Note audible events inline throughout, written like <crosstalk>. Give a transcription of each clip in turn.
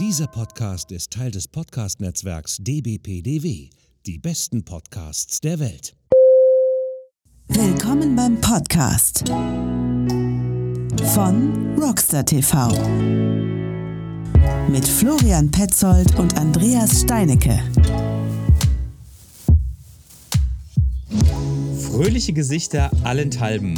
Dieser Podcast ist Teil des Podcast-Netzwerks dbpdw, die besten Podcasts der Welt. Willkommen beim Podcast von Rockstar TV mit Florian Petzold und Andreas Steinecke. Fröhliche Gesichter allenthalben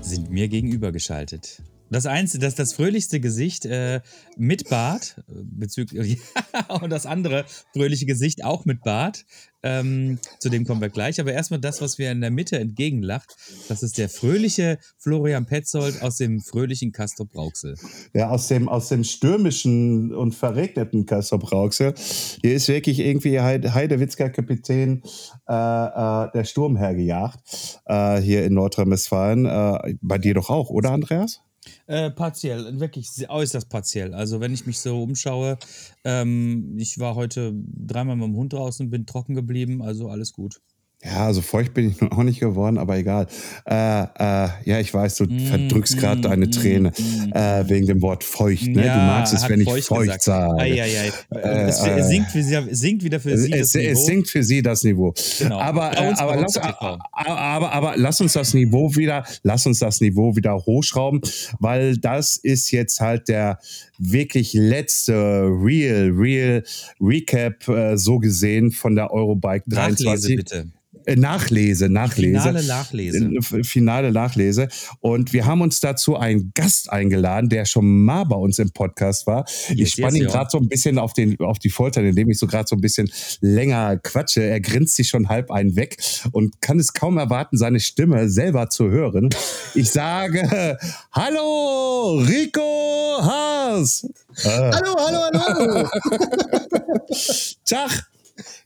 sind mir gegenübergeschaltet. Das einzige, das, das fröhlichste Gesicht äh, mit Bart, bezüglich, <laughs> und das andere fröhliche Gesicht auch mit Bart. Ähm, zu dem kommen wir gleich. Aber erstmal das, was mir in der Mitte entgegenlacht, das ist der fröhliche Florian Petzold aus dem fröhlichen Castro Brauxel. Ja, aus dem, aus dem stürmischen und verregneten Castro Brauxel. Hier ist wirklich irgendwie Heidewitzker Kapitän äh, äh, der Sturm hergejagt, äh, hier in Nordrhein-Westfalen. Äh, bei dir doch auch, oder Andreas? Äh, partiell, wirklich äußerst partiell. Also wenn ich mich so umschaue, ähm, ich war heute dreimal mit dem Hund draußen, bin trocken geblieben, also alles gut. Ja, also feucht bin ich noch nicht geworden, aber egal. Äh, äh, ja, ich weiß, du mm, verdrückst mm, gerade deine mm, Träne mm, äh, wegen dem Wort feucht. Ne? Ja, du magst es, wenn ich feucht, feucht sage. Ei, ei, ei. Äh, es, es sinkt, für sie, sinkt wieder für sie es, das Niveau. Es sinkt für sie das Niveau. Genau. Aber, äh, aber, lass, aber, aber, aber lass uns das Niveau wieder, lass uns das Niveau wieder hochschrauben, weil das ist jetzt halt der wirklich letzte Real, Real Recap äh, so gesehen von der Eurobike 23. Nachlese bitte. Äh, Nachlese, Nachlese. Finale Nachlese. Äh, finale Nachlese. Und wir haben uns dazu einen Gast eingeladen, der schon mal bei uns im Podcast war. Yes, ich spanne yes, ihn gerade so ein bisschen auf, den, auf die Folter, indem ich so gerade so ein bisschen länger quatsche. Er grinst sich schon halb einen weg und kann es kaum erwarten, seine Stimme selber zu hören. Ich sage, <laughs> hallo, Rico Haas. Hallo, hallo, hallo. <laughs> Tag.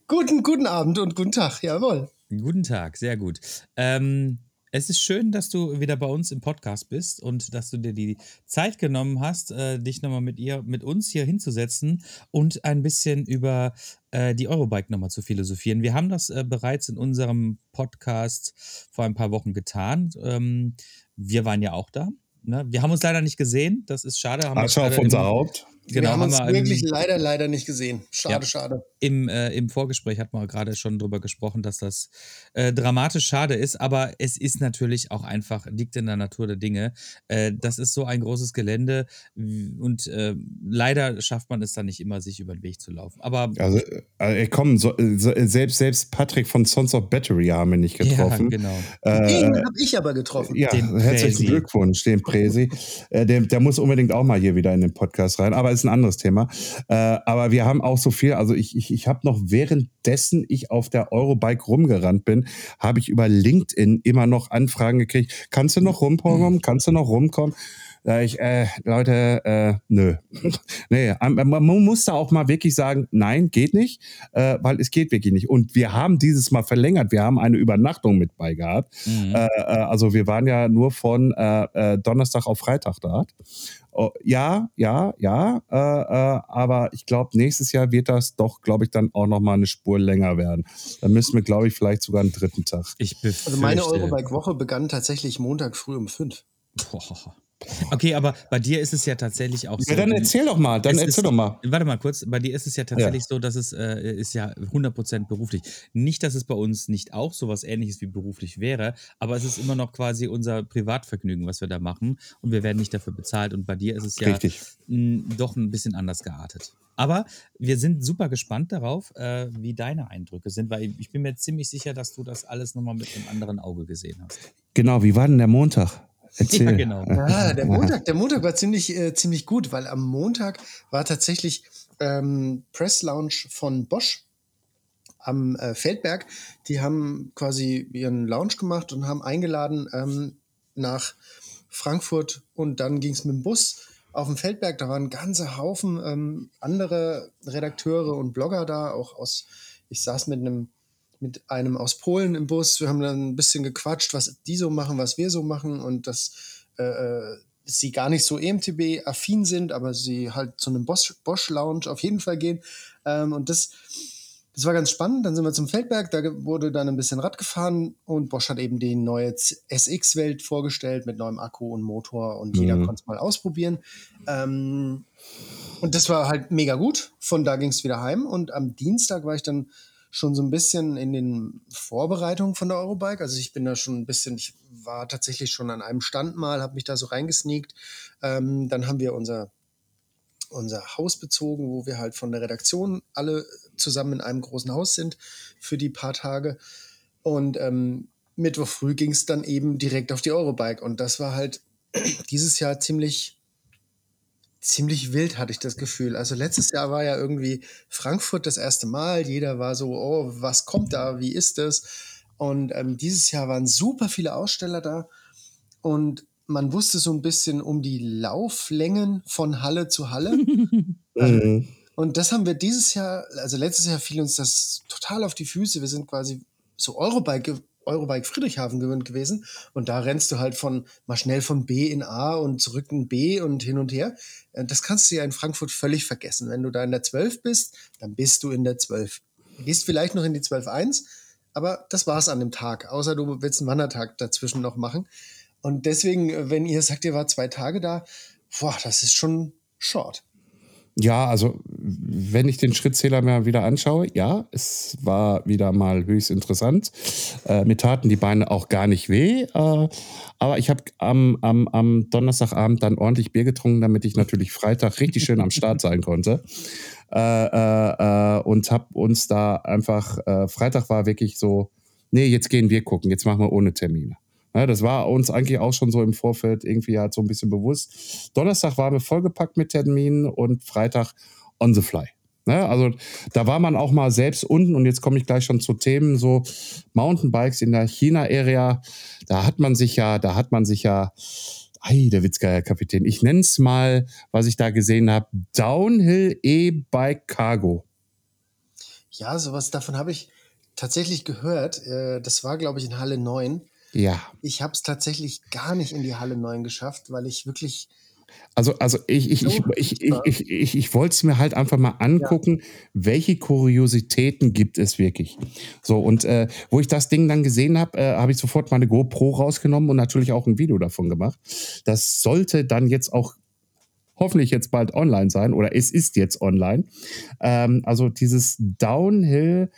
Guten, guten Abend und guten Tag, jawohl. Guten Tag, sehr gut. Ähm, es ist schön, dass du wieder bei uns im Podcast bist und dass du dir die Zeit genommen hast, äh, dich nochmal mit ihr, mit uns hier hinzusetzen und ein bisschen über äh, die Eurobike nochmal zu philosophieren. Wir haben das äh, bereits in unserem Podcast vor ein paar Wochen getan. Ähm, wir waren ja auch da. Ne? Wir haben uns leider nicht gesehen. Das ist schade. Haben Asche auf unser Haupt. Genau, wir haben uns haben wirklich leider, leider nicht gesehen. Schade, ja, schade. Im, äh, Im Vorgespräch hat man gerade schon drüber gesprochen, dass das äh, dramatisch schade ist, aber es ist natürlich auch einfach, liegt in der Natur der Dinge. Äh, das ist so ein großes Gelände und äh, leider schafft man es dann nicht immer, sich über den Weg zu laufen. Aber also, äh, komm, so, so, selbst, selbst Patrick von Sons of Battery haben wir nicht getroffen. Ja, genau. Äh, den habe ich aber getroffen. Ja, den herzlichen Glückwunsch, den Präsi. der, der muss unbedingt auch mal hier wieder in den Podcast rein. Aber ist ein anderes Thema. Äh, aber wir haben auch so viel, also ich, ich, ich habe noch währenddessen ich auf der Eurobike rumgerannt bin, habe ich über LinkedIn immer noch Anfragen gekriegt. Kannst du noch rumkommen? Kannst du noch rumkommen? Da ich, äh, Leute, äh, nö. <laughs> nee, man muss da auch mal wirklich sagen, nein, geht nicht, äh, weil es geht wirklich nicht. Und wir haben dieses Mal verlängert. Wir haben eine Übernachtung mit bei gehabt. Mhm. Äh, äh also wir waren ja nur von äh, äh, Donnerstag auf Freitag da. Oh, ja, ja, ja, äh, äh, aber ich glaube, nächstes Jahr wird das doch, glaube ich, dann auch noch mal eine Spur länger werden. Dann müssen wir, glaube ich, vielleicht sogar einen dritten Tag. Ich also meine Eurobike-Woche begann tatsächlich Montag früh um fünf. Boah. Okay, aber bei dir ist es ja tatsächlich auch so. Ja, dann erzähl doch mal, dann erzähl ist, doch mal. Warte mal kurz, bei dir ist es ja tatsächlich ja. so, dass es äh, ist ja 100% beruflich. Nicht, dass es bei uns nicht auch sowas ähnliches wie beruflich wäre, aber es ist immer noch quasi unser Privatvergnügen, was wir da machen und wir werden nicht dafür bezahlt und bei dir ist es ja m, doch ein bisschen anders geartet. Aber wir sind super gespannt darauf, äh, wie deine Eindrücke sind, weil ich bin mir ziemlich sicher, dass du das alles nochmal mit einem anderen Auge gesehen hast. Genau, wie war denn der Montag? Erzähl. Ja, genau. <laughs> Ja, der Montag, der Montag war ziemlich, äh, ziemlich gut, weil am Montag war tatsächlich ähm, Press Lounge von Bosch am äh, Feldberg. Die haben quasi ihren Lounge gemacht und haben eingeladen ähm, nach Frankfurt und dann ging es mit dem Bus auf dem Feldberg. Da waren ein ganzer Haufen ähm, andere Redakteure und Blogger da, auch aus, ich saß mit einem mit einem aus Polen im Bus. Wir haben dann ein bisschen gequatscht, was die so machen, was wir so machen und dass äh, sie gar nicht so EMTB-affin sind, aber sie halt zu einem Bosch-Lounge auf jeden Fall gehen. Ähm, und das das war ganz spannend. Dann sind wir zum Feldberg, da wurde dann ein bisschen Rad gefahren und Bosch hat eben die neue SX-Welt vorgestellt mit neuem Akku und Motor und jeder Mhm. konnte es mal ausprobieren. Ähm, und das war halt mega gut. Von da ging es wieder heim und am Dienstag war ich dann schon so ein bisschen in den Vorbereitungen von der Eurobike. Also ich bin da schon ein bisschen, ich war tatsächlich schon an einem Stand mal, habe mich da so reingesneakt. Ähm, dann haben wir unser unser Haus bezogen, wo wir halt von der Redaktion alle zusammen in einem großen Haus sind für die paar Tage. Und ähm, Mittwoch früh ging es dann eben direkt auf die Eurobike. Und das war halt <clears throat> dieses Jahr ziemlich, ziemlich wild, hatte ich das Gefühl. Also letztes Jahr war ja irgendwie Frankfurt das erste Mal. Jeder war so, oh, was kommt da? Wie ist das? Und ähm, dieses Jahr waren super viele Aussteller da. Und man wusste so ein bisschen um die Lauflängen von Halle zu Halle. <laughs> Mhm. Und das haben wir dieses Jahr, also letztes Jahr fiel uns das total auf die Füße. Wir sind quasi so Eurobike, Eurobike Friedrichshafen gewöhnt gewesen. Und da rennst du halt von mal schnell von B in A und zurück in B und hin und her. Äh, Das kannst du ja in Frankfurt völlig vergessen. Wenn du da in der 12 bist, dann bist du in der 12. Du gehst vielleicht noch in die 12.1, aber das war's an dem Tag. Außer du willst einen Wandertag dazwischen noch machen. Und deswegen, äh, wenn ihr sagt, ihr wart zwei Tage da, boah, das ist schon short. Ja, also wenn ich den Schrittzähler mir wieder anschaue, ja, es war wieder mal höchst interessant. Äh, mir taten die Beine auch gar nicht weh, äh, aber ich habe am, am, am Donnerstagabend dann ordentlich Bier getrunken, damit ich natürlich Freitag richtig schön am Start sein konnte. Äh, äh, äh, und habe uns da einfach, äh, Freitag war wirklich so, nee, jetzt gehen wir gucken, jetzt machen wir ohne Termine. Ja, das war uns eigentlich auch schon so im Vorfeld irgendwie halt so ein bisschen bewusst. Donnerstag waren wir vollgepackt mit Terminen und Freitag on the fly. Ne? Also da war man auch mal selbst unten und jetzt komme ich gleich schon zu Themen so Mountainbikes in der China-Area. Da hat man sich ja, da hat man sich ja, ei, der Witzgeier Kapitän. Ich nenne es mal, was ich da gesehen habe, Downhill E-Bike Cargo. Ja, sowas davon habe ich tatsächlich gehört. Äh, Das war, glaube ich, in Halle 9. Ja, Ich habe es tatsächlich gar nicht in die Halle 9 geschafft, weil ich wirklich, Also, also ich, ich, ich, ich, ich, ich, ich, ich wollte es mir halt einfach mal angucken, welche Kuriositäten gibt es wirklich. So, und äh, wo ich das Ding dann gesehen habe, äh, habe ich sofort meine GoPro rausgenommen und natürlich auch ein Video davon gemacht. Das sollte dann jetzt auch hoffentlich jetzt bald online sein oder es ist jetzt online. Ähm, also dieses Downhill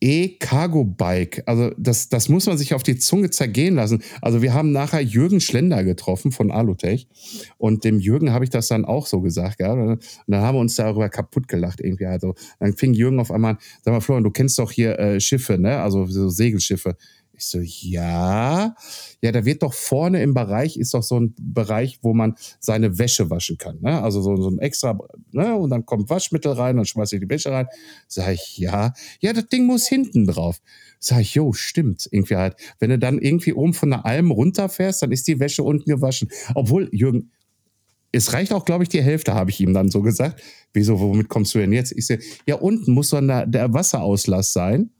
E-Cargo-Bike. Also das, das muss man sich auf die Zunge zergehen lassen. Also wir haben nachher Jürgen Schlender getroffen von Alutech und dem Jürgen habe ich das dann auch so gesagt. Ja? Und dann haben wir uns darüber kaputt gelacht irgendwie. Also dann fing Jürgen auf einmal an, sag mal Florian, du kennst doch hier äh, Schiffe, ne? also so Segelschiffe. Ich so, ja. Ja, da wird doch vorne im Bereich, ist doch so ein Bereich, wo man seine Wäsche waschen kann. Ne? Also so, so ein extra, ne? und dann kommt Waschmittel rein, dann schmeiße ich die Wäsche rein. Sag ich, ja. Ja, das Ding muss hinten drauf. Sag ich, jo, stimmt. Irgendwie halt. Wenn du dann irgendwie oben von der Alm runterfährst, dann ist die Wäsche unten gewaschen. Obwohl, Jürgen, es reicht auch, glaube ich, die Hälfte, habe ich ihm dann so gesagt. Wieso, womit kommst du denn jetzt? Ich so, ja, unten muss der, der Wasserauslass sein.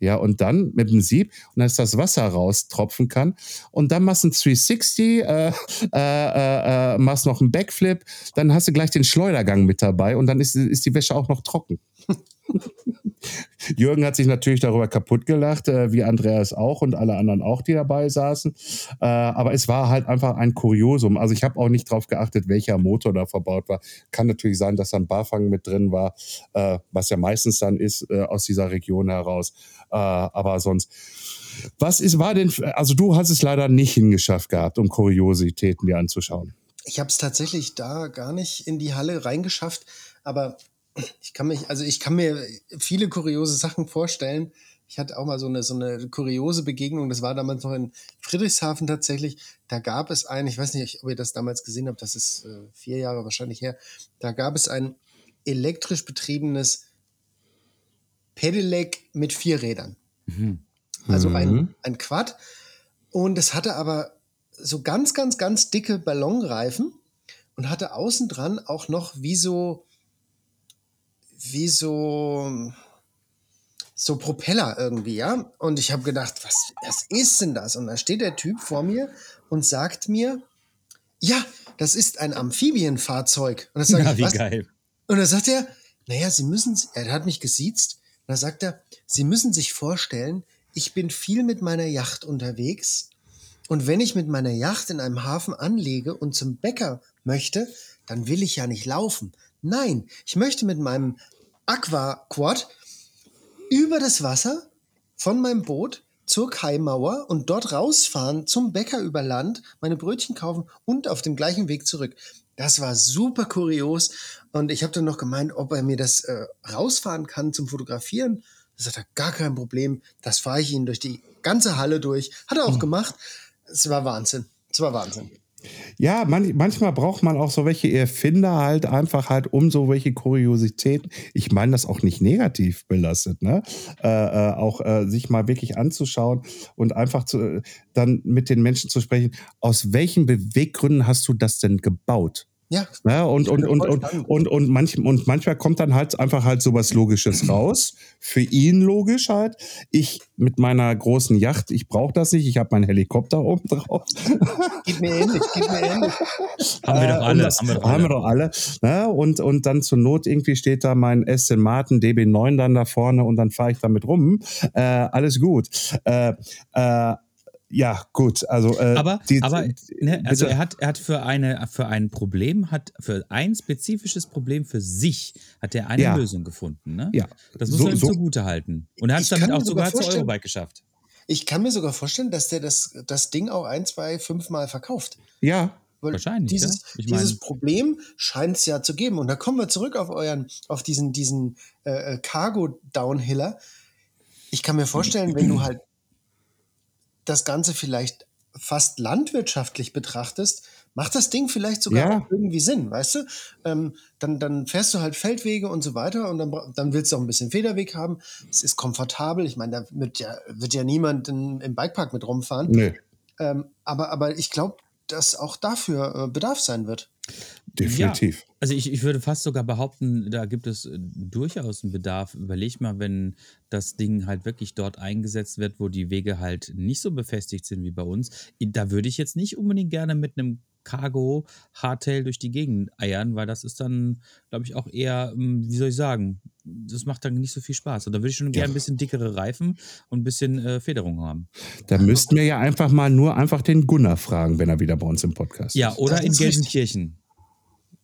Ja, und dann mit dem Sieb und dass das Wasser raustropfen kann. Und dann machst du ein 360, äh, äh, äh, äh, machst noch einen Backflip, dann hast du gleich den Schleudergang mit dabei und dann ist, ist die Wäsche auch noch trocken. <laughs> <laughs> Jürgen hat sich natürlich darüber kaputt gelacht, äh, wie Andreas auch und alle anderen auch, die dabei saßen. Äh, aber es war halt einfach ein Kuriosum. Also ich habe auch nicht drauf geachtet, welcher Motor da verbaut war. Kann natürlich sein, dass da ein Barfang mit drin war, äh, was ja meistens dann ist äh, aus dieser Region heraus. Äh, aber sonst. Was ist, war denn, also du hast es leider nicht hingeschafft gehabt, um Kuriositäten dir anzuschauen. ich habe es tatsächlich da gar nicht in die Halle reingeschafft, aber ich kann mich, also ich kann mir viele kuriose Sachen vorstellen. Ich hatte auch mal so eine, so eine kuriose Begegnung, das war damals noch in Friedrichshafen tatsächlich. Da gab es ein, ich weiß nicht, ob ihr das damals gesehen habt, das ist äh, vier Jahre wahrscheinlich her. Da gab es ein elektrisch betriebenes Pedelec mit vier Rädern. Also ein, Mhm. ein Quad. Und es hatte aber so ganz, ganz, ganz dicke Ballonreifen und hatte außen dran auch noch wie so, wie so, so Propeller irgendwie, ja. Und ich habe gedacht, was, was ist denn das? Und da steht der Typ vor mir und sagt mir, ja, das ist ein Amphibienfahrzeug. Und das sag <laughs> Na, ich, wie was? geil. Und dann sagt er, naja, Sie müssen, er hat mich gesiezt, da sagt er, Sie müssen sich vorstellen, ich bin viel mit meiner Yacht unterwegs und wenn ich mit meiner Yacht in einem Hafen anlege und zum Bäcker möchte, dann will ich ja nicht laufen. Nein, ich möchte mit meinem Aqua Quad über das Wasser von meinem Boot zur Kaimauer und dort rausfahren zum Bäcker über Land, meine Brötchen kaufen und auf dem gleichen Weg zurück. Das war super kurios und ich habe dann noch gemeint, ob er mir das äh, rausfahren kann zum Fotografieren. Da sagt er, gar kein Problem, das fahre ich Ihnen durch die ganze Halle durch. Hat er auch gemacht. Es war Wahnsinn. Es war Wahnsinn. Ja, man, manchmal braucht man auch so welche Erfinder halt einfach halt um so welche Kuriositäten. Ich meine das auch nicht negativ belastet, ne? Äh, äh, auch äh, sich mal wirklich anzuschauen und einfach zu, dann mit den Menschen zu sprechen. Aus welchen Beweggründen hast du das denn gebaut? Ja. Ja, und, Ich und, und, und, dran. und, und, manch, und manchmal kommt dann halt einfach halt sowas Logisches raus. Für ihn logisch halt. Ich mit meiner großen Yacht, ich brauche das nicht. Ich habe meinen Helikopter oben drauf. Geht mir ähnlich, geht mir ähnlich. Haben wir Äh, doch und alle. Das, haben wir doch haben wir alle. doch alle. Ne? Und, und dann zur Not irgendwie steht da mein Aston Martin DB9 dann da vorne und dann fahre ich damit rum. Äh, alles gut. Äh, äh, ja, gut. Also, äh, Aber, die- aber ne, also bitte. er hat, er hat für, eine, für ein Problem, hat für ein spezifisches Problem für sich, hat er eine Ja. Lösung gefunden. Ne? Ja. Das muss So- man ihm so- zugute halten. Und er hat es damit auch sogar sogar vorstellen- Eurobike geschafft. Ich kann mir sogar vorstellen, dass der das, das Ding auch ein, zwei, fünf Mal verkauft. ja, Weil Wahrscheinlich, Dieses, ja. Ich dieses mein- Problem scheint es ja zu geben. Und da kommen wir zurück auf euren, auf diesen, diesen äh, äh, Cargo-Downhiller. Ich kann mir vorstellen, wenn du <clears throat> halt das Ganze vielleicht fast landwirtschaftlich betrachtest, macht das Ding vielleicht sogar Ja. irgendwie Sinn, weißt du? Ähm, dann, dann fährst du halt Feldwege und so weiter und dann, dann willst du auch ein bisschen Federweg haben. Es ist komfortabel. Ich meine, da wird ja, wird ja niemand in, im Bikepark mit rumfahren. nö, Ähm, aber, aber ich glaube, dass auch dafür äh, Bedarf sein wird. Definitiv. Also ich, ich würde fast sogar behaupten, da gibt es äh, durchaus einen Bedarf. Überleg mal, wenn das Ding halt wirklich dort eingesetzt wird, wo die Wege halt nicht so befestigt sind wie bei uns. Da würde ich jetzt nicht unbedingt gerne mit einem Cargo Hardtail durch die Gegend eiern, weil das ist dann, glaube ich, auch eher, ähm, wie soll ich sagen, das macht dann nicht so viel Spaß. Und da würde ich schon gerne ein bisschen dickere Reifen und ein bisschen äh, Federung haben. Da müssten wir ja einfach mal nur einfach den Gunnar fragen, wenn er wieder bei uns im Podcast Ja, ist. oder Das in richtig. Gelsenkirchen.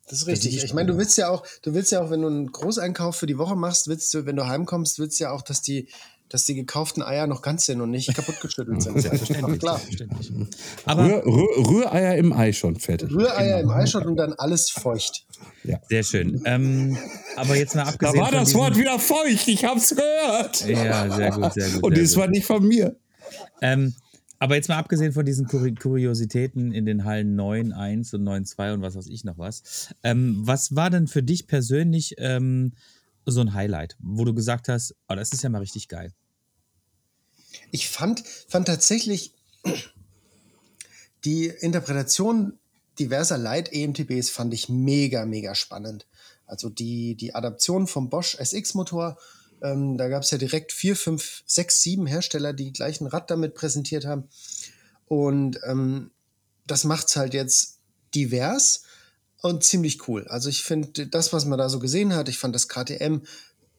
Das ist richtig. Ich meine, du willst ja auch, du willst ja auch, wenn du einen Großeinkauf für die Woche machst, willst du, wenn du heimkommst, willst du ja auch, dass die, dass die gekauften Eier noch ganz sind und nicht kaputt geschüttelt sind. <laughs> Selbstverständlich. Klar. selbstverständlich. Aber Rühr, Rühr, Rühreier im Ei schon fertig. Rühreier im Eischott und dann alles feucht. sehr schön. Ähm, aber jetzt mal Da abgesehen war von das diesen- Wort wieder feucht, ich hab's gehört. Ja, sehr gut, sehr gut. Und sehr das gut. war nicht von mir. Ähm, aber jetzt mal abgesehen von diesen Kuri Kuriositäten in den Hallen 9, 1 und 9, 2 und was weiß ich noch was. Ähm, was war denn für dich persönlich ähm, so ein Highlight, wo du gesagt hast, oh, das ist ja mal richtig geil? Ich fand, fand tatsächlich die Interpretation diverser Leit-EMTBs fand ich mega, mega spannend. Also die, die Adaption vom Bosch SX-Motor, ähm, da gab es ja direkt vier, fünf, sechs, sieben Hersteller, die gleichen Rad damit präsentiert haben. Und ähm, das macht es halt jetzt divers und ziemlich cool. Also ich finde, das, was man da so gesehen hat, ich fand das KTM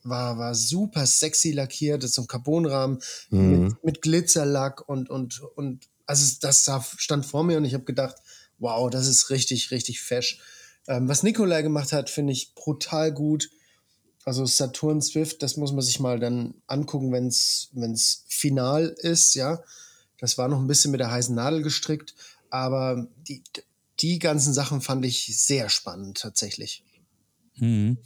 war, war super sexy lackiert, das ist so ein Carbonrahmen mit, mit Glitzerlack und, und, und also das stand vor mir und ich habe gedacht, wow, das ist richtig, richtig fesch. Ähm, was Nikolai gemacht hat, finde ich brutal gut. Also Saturn Swift, das muss man sich mal dann angucken, wenn es final ist, ja. Das war noch ein bisschen mit der heißen Nadel gestrickt, aber die, die ganzen Sachen fand ich sehr spannend tatsächlich. Mhm.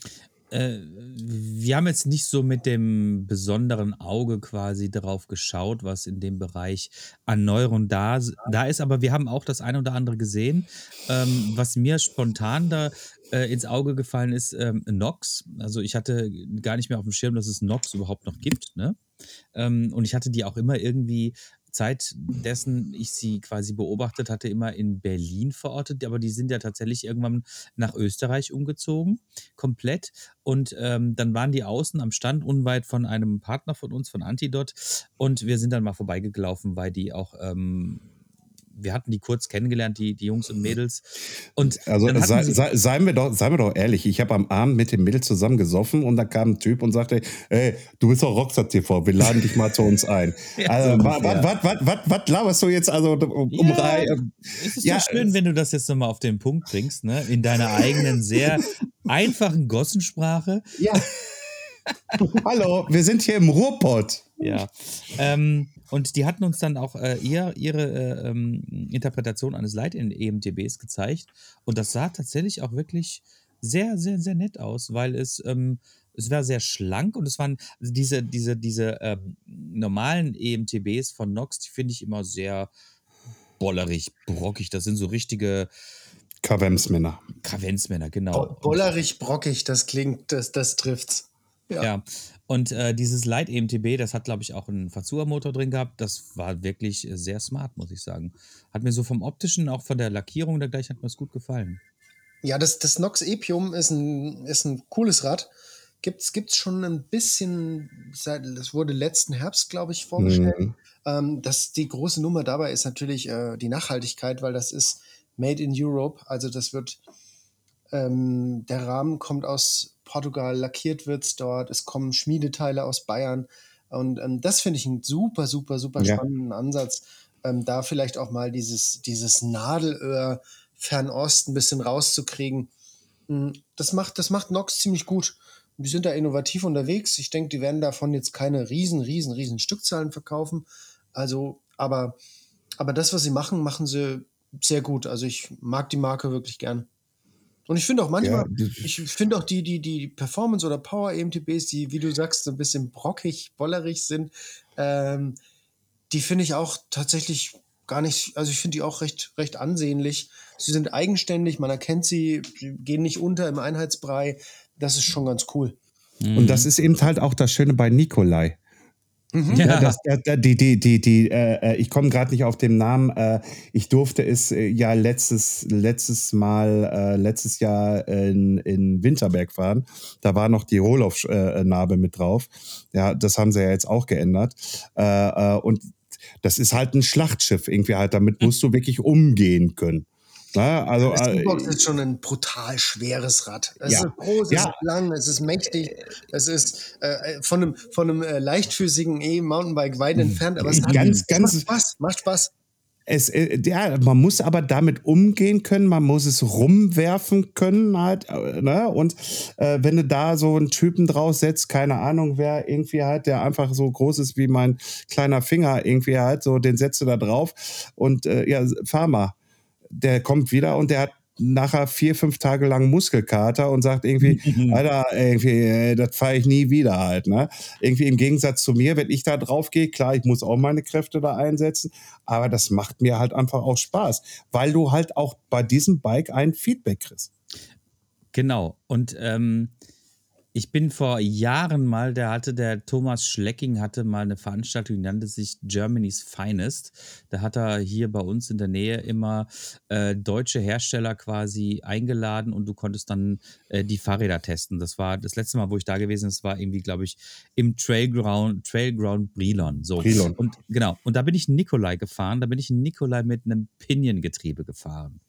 Äh, wir haben jetzt nicht so mit dem besonderen Auge quasi darauf geschaut, was in dem Bereich an Neuerung da, da ist, aber wir haben auch das eine oder andere gesehen. Ähm, was mir spontan da äh, ins Auge gefallen ist, ähm, Nox. Also ich hatte gar nicht mehr auf dem Schirm, dass es Nox überhaupt noch gibt. Ne? Ähm, und ich hatte die auch immer irgendwie Zeit dessen ich sie quasi beobachtet hatte, immer in Berlin verortet, aber die sind ja tatsächlich irgendwann nach Österreich umgezogen, komplett. Und ähm, dann waren die außen am Stand unweit von einem Partner von uns, von Antidot. Und wir sind dann mal vorbeigelaufen, weil die auch ähm, wir hatten die kurz kennengelernt, die, die Jungs und Mädels. Und also sei, sei, seien, wir doch, seien wir doch ehrlich, ich habe am Abend mit dem Mädel zusammen gesoffen und da kam ein Typ und sagte, hey, du bist doch Rockstar TV, wir laden dich mal zu uns ein. <laughs> Ja, also, so was, ungefähr. was, was, was, was laberst du jetzt also um, um Ja, Rei- Es ist Ja, doch schön, es- wenn du das jetzt nochmal auf den Punkt bringst, ne? In deiner eigenen, sehr <laughs> einfachen Gossensprache. Ja, <laughs> <laughs> Hallo, wir sind hier im Ruhrpott. Ja. Ähm, und die hatten uns dann auch äh, ihr, ihre äh, ähm, Interpretation eines Leit-EMTBs gezeigt. Und das sah tatsächlich auch wirklich sehr, sehr, sehr nett aus, weil es, ähm, es war sehr schlank und es waren also diese, diese, diese ähm, normalen EMTBs von Nox, die finde ich immer sehr bollerig, brockig. Das sind so richtige Kavemsmänner. Kavenzmänner, genau. Bo bollerig, brockig, das klingt, das, das trifft's. Ja. Ja, und äh, dieses Light EMTB, das hat, glaube ich, auch einen Fazua-Motor drin gehabt. Das war wirklich sehr smart, muss ich sagen. Hat mir so vom optischen, auch von der Lackierung dergleichen, hat mir das gut gefallen. Ja, das, das Nox Epium ist ein, ist ein cooles Rad. Gibt's, gibt's schon ein bisschen, seit, das wurde letzten Herbst, glaube ich, vorgestellt. Mhm. Ähm, das, die große Nummer dabei ist natürlich äh, die Nachhaltigkeit, weil das ist made in Europe. Also das wird, ähm, der Rahmen kommt aus Portugal, lackiert wird's dort, es kommen Schmiedeteile aus Bayern. Und ähm, das finde ich einen super, super, super Ja. spannenden Ansatz, ähm, da vielleicht auch mal dieses, dieses Nadelöhr Fernost ein bisschen rauszukriegen. Mm, Das macht, das macht Nox ziemlich gut. Die sind da innovativ unterwegs. Ich denke, die werden davon jetzt keine riesen, riesen, riesen Stückzahlen verkaufen. Also, aber, aber das, was sie machen, machen sie sehr gut. Also ich mag die Marke wirklich gern. Und ich finde auch manchmal, Ja, ich finde auch die, die, die Performance- oder Power-EMTBs, die, wie du sagst, so ein bisschen brockig, bollerig sind, ähm, die finde ich auch tatsächlich gar nicht, also ich finde die auch recht, recht ansehnlich. Sie sind eigenständig, man erkennt sie, sie gehen nicht unter im Einheitsbrei. Das ist schon ganz cool. Und das ist eben halt auch das Schöne bei Nikolai. Ja, Ja, das, der, der, die, die, die, die, äh, äh, ich komme gerade nicht auf den Namen. Äh, ich durfte es äh, ja letztes, letztes Mal, äh, letztes Jahr in, in Winterberg fahren. Da war noch die Rohloff-Narbe mit drauf. Ja, das haben sie ja jetzt auch geändert. Äh, äh, und das ist halt ein Schlachtschiff irgendwie halt. Damit musst du wirklich umgehen können. Na, also, Das äh, E-Box ist schon ein brutal schweres Rad. Es Ja. ist groß, Ja. es ist lang, es ist mächtig, es ist äh, von einem, von einem äh, leichtfüßigen E-Mountainbike weit entfernt, aber es, Ganz, ganz- macht Spaß, macht Spaß. es, äh, ja, man muss aber damit umgehen können, man muss es rumwerfen können halt, äh, ne? Und äh, wenn du da so einen Typen draus setzt, keine Ahnung, wer irgendwie halt, der einfach so groß ist wie mein kleiner Finger, irgendwie halt, so, den setzt du da drauf und äh, ja, fahr mal. Der kommt wieder und der hat nachher vier, fünf Tage lang Muskelkater und sagt irgendwie, <laughs> Alter, irgendwie, äh, das fahre ich nie wieder halt, ne? Irgendwie im Gegensatz zu mir, wenn ich da drauf gehe, klar, ich muss auch meine Kräfte da einsetzen, aber das macht mir halt einfach auch Spaß, weil du halt auch bei diesem Bike ein Feedback kriegst. Genau. Und ähm, ich bin vor Jahren mal, der hatte, der Thomas Schlecking hatte mal eine Veranstaltung, die nannte sich Germany's Finest. Da hat er hier bei uns in der Nähe immer äh, deutsche Hersteller quasi eingeladen und du konntest dann äh, die Fahrräder testen. Das war das letzte Mal, wo ich da gewesen bin, das war irgendwie, glaube ich, im Trailground, Trailground Brilon. So. Brilon. Und genau, und da bin ich Nikolai gefahren, da bin ich Nikolai mit einem Pinion-Getriebe gefahren.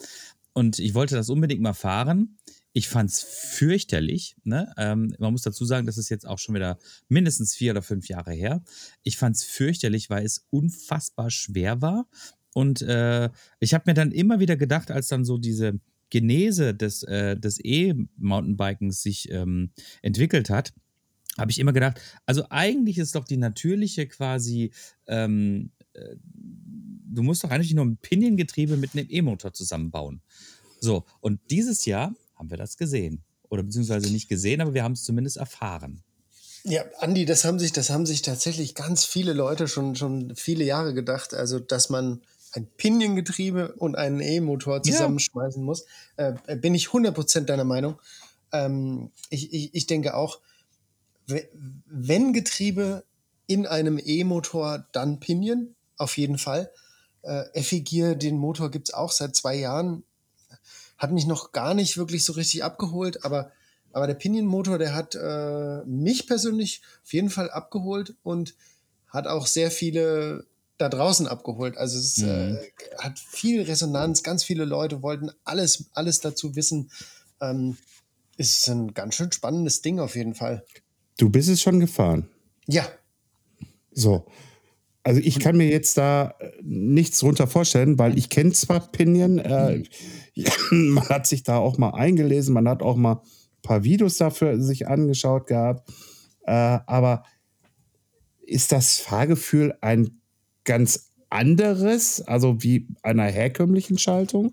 Und ich wollte das unbedingt mal fahren. Ich fand es fürchterlich. Ne? Ähm, man muss dazu sagen, das ist jetzt auch schon wieder mindestens vier oder fünf Jahre her. Ich fand es fürchterlich, weil es unfassbar schwer war. Und äh, ich habe mir dann immer wieder gedacht, als dann so diese Genese des, äh, des E-Mountainbikens sich ähm, entwickelt hat, habe ich immer gedacht, also eigentlich ist doch die natürliche quasi, ähm, äh, du musst doch eigentlich nur ein Piniengetriebe mit einem E-Motor zusammenbauen. So, und dieses Jahr haben wir das gesehen. Oder beziehungsweise nicht gesehen, aber wir haben es zumindest erfahren. Ja, Andi, das haben sich, das haben sich tatsächlich ganz viele Leute schon, schon viele Jahre gedacht. Also, dass man ein Piniengetriebe und einen E-Motor zusammenschmeißen muss, äh, bin ich 100% deiner Meinung. Ähm, ich, ich, ich denke auch, we- wenn Getriebe in einem E-Motor, dann Pinion, auf jeden Fall. Äh, Effigier, den Motor gibt's auch seit zwei Jahren. Hat mich noch gar nicht wirklich so richtig abgeholt, aber, aber der Pinion-Motor, der hat äh, mich persönlich auf jeden Fall abgeholt und hat auch sehr viele da draußen abgeholt. Also es Mhm. äh, hat viel Resonanz, ganz viele Leute wollten alles, alles dazu wissen. Ähm, ist ein ganz schön spannendes Ding auf jeden Fall. Du bist es schon gefahren. Ja, So. Also ich kann mir jetzt da äh, nichts drunter vorstellen, weil ich kenne zwar Pinion, äh, <laughs> man hat sich da auch mal eingelesen, man hat auch mal ein paar Videos dafür sich angeschaut gehabt, äh, aber ist das Fahrgefühl ein ganz anderes, also wie einer herkömmlichen Schaltung?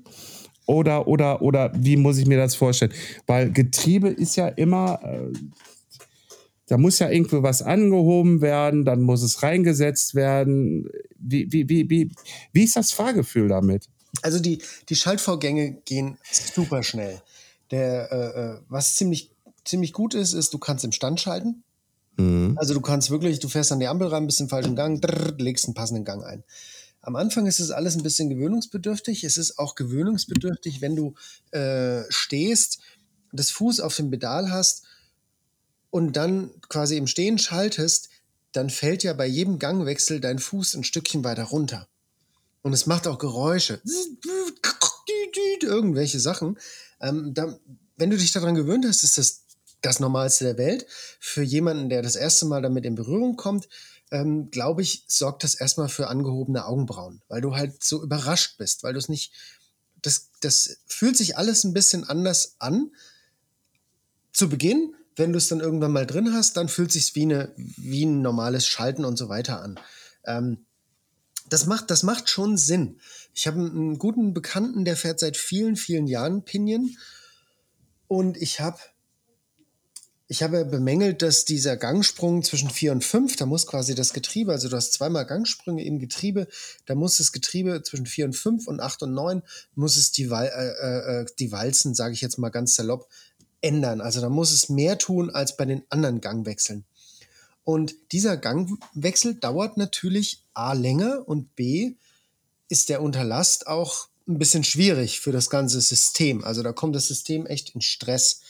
Oder, oder, oder wie muss ich mir das vorstellen? Weil Getriebe ist ja immer, äh, da muss ja irgendwo was angehoben werden, dann muss es reingesetzt werden. Wie, wie, wie, wie, wie ist das Fahrgefühl damit? also die, die Schaltvorgänge gehen super schnell. Der, äh, äh, was ziemlich, ziemlich gut ist, ist, du kannst im Stand schalten. Mhm. Also du kannst wirklich, du fährst an die Ampel ran, bist im falschen Gang, drrr, legst einen passenden Gang ein. Am Anfang ist es alles ein bisschen gewöhnungsbedürftig. Es ist auch gewöhnungsbedürftig, wenn du äh, stehst, das Fuß auf dem Pedal hast und dann quasi im Stehen schaltest, dann fällt ja bei jedem Gangwechsel dein Fuß ein Stückchen weiter runter. Und es macht auch Geräusche. Irgendwelche Sachen. Ähm, da, wenn du dich daran gewöhnt hast, ist das das Normalste der Welt. Für jemanden, der das erste Mal damit in Berührung kommt, ähm, glaube ich, sorgt das erstmal für angehobene Augenbrauen, weil du halt so überrascht bist, weil du es nicht. Das, das fühlt sich alles ein bisschen anders an. Zu Beginn, wenn du es dann irgendwann mal drin hast, dann fühlt sich wie, eine, wie ein normales Schalten und so weiter an. Ähm, das macht, das macht schon Sinn. Ich habe einen guten Bekannten, der fährt seit vielen, vielen Jahren Pinion. Und ich habe ich habe bemängelt, dass dieser Gangsprung zwischen 4 und 5, da muss quasi das Getriebe, also du hast zweimal Gangsprünge im Getriebe, da muss das Getriebe zwischen 4 und 5 und 8 und 9, muss es die, Wal äh, äh, die Walzen, sage ich jetzt mal ganz salopp, ändern. Also da muss es mehr tun als bei den anderen Gangwechseln. Und dieser Gangwechsel dauert natürlich A länger und B ist der Unterlast auch ein bisschen schwierig für das ganze System. Also da kommt das System echt in Stress.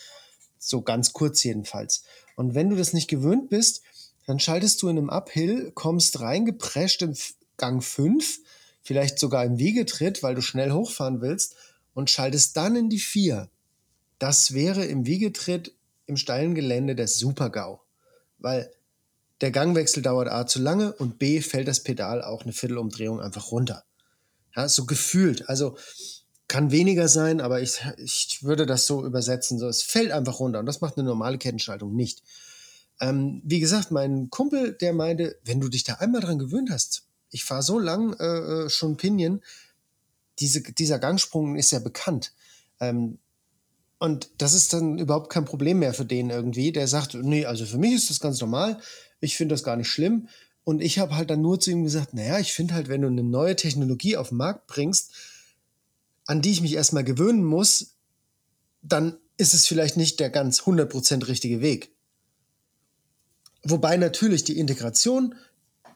So ganz kurz jedenfalls. Und wenn du das nicht gewöhnt bist, dann schaltest du in einem Uphill, kommst reingeprescht im Gang 5, vielleicht sogar im Wiegetritt, weil du schnell hochfahren willst, und schaltest dann in die 4. Das wäre im Wiegetritt im steilen Gelände der Super-GAU. Weil der Gangwechsel dauert A zu lange und B fällt das Pedal auch eine Viertelumdrehung einfach runter. Ja, so gefühlt. Also kann weniger sein, aber ich, ich würde das so übersetzen. So, es fällt einfach runter und das macht eine normale Kettenschaltung nicht. Ähm, wie gesagt, mein Kumpel, der meinte, wenn du dich da einmal dran gewöhnt hast, ich fahre so lang äh, äh, schon Pinion, diese, dieser Gangsprung ist ja bekannt. Ähm, und das ist dann überhaupt kein Problem mehr für den irgendwie. Der sagt, nee, also für mich ist das ganz normal. Ich finde das gar nicht schlimm. Und ich habe halt dann nur zu ihm gesagt, naja, ich finde halt, wenn du eine neue Technologie auf den Markt bringst, an die ich mich erstmal gewöhnen muss, dann ist es vielleicht nicht der ganz 100% richtige Weg. Wobei natürlich die Integration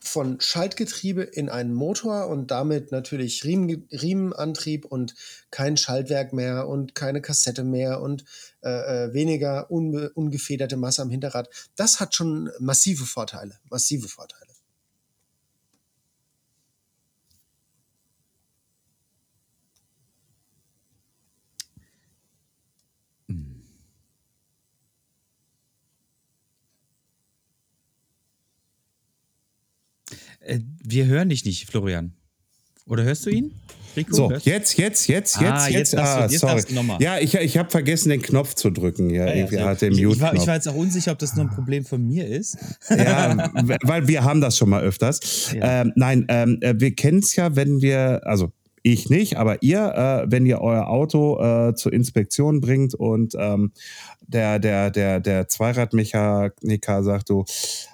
von Schaltgetriebe in einen Motor und damit natürlich Riemen, Riemenantrieb und kein Schaltwerk mehr und keine Kassette mehr und äh, äh, weniger unbe, ungefederte Masse am Hinterrad, das hat schon massive Vorteile, massive Vorteile. Wir hören dich nicht, Florian. Oder hörst du ihn? Rico, So, hörst jetzt, jetzt, jetzt, jetzt, Ah, jetzt. jetzt darfst du- ah, jetzt sorry. Ja, ich, ich habe vergessen, den Knopf zu drücken. Ja, Ja, ja, irgendwie sehr hat den ich, ich, war, ich Mute-Knopf. war jetzt auch unsicher, ob das nur ein Problem von mir ist. Ja, weil wir haben das schon mal öfters. Ja. Ähm, nein, ähm, äh, wir kennen es ja, wenn wir, also ich nicht, aber ihr, äh, wenn ihr euer Auto äh, zur Inspektion bringt und ähm, der, der, der, der Zweiradmechaniker sagt du,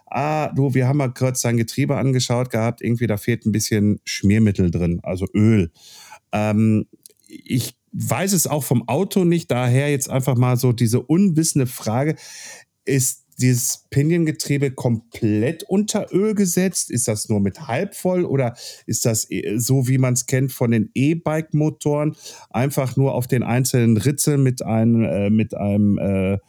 ah, du, wir haben mal kurz dein Getriebe angeschaut gehabt, irgendwie da fehlt ein bisschen Schmiermittel drin, also Öl. Ähm, ich weiß es auch vom Auto nicht, daher jetzt einfach mal so diese unwissende Frage, ist dieses Pinion-Getriebe komplett unter Öl gesetzt? Ist das nur mit halb voll oder ist das äh, so, wie man es kennt von den E-Bike-Motoren, einfach nur auf den einzelnen Ritzeln mit einem, äh, mit einem äh,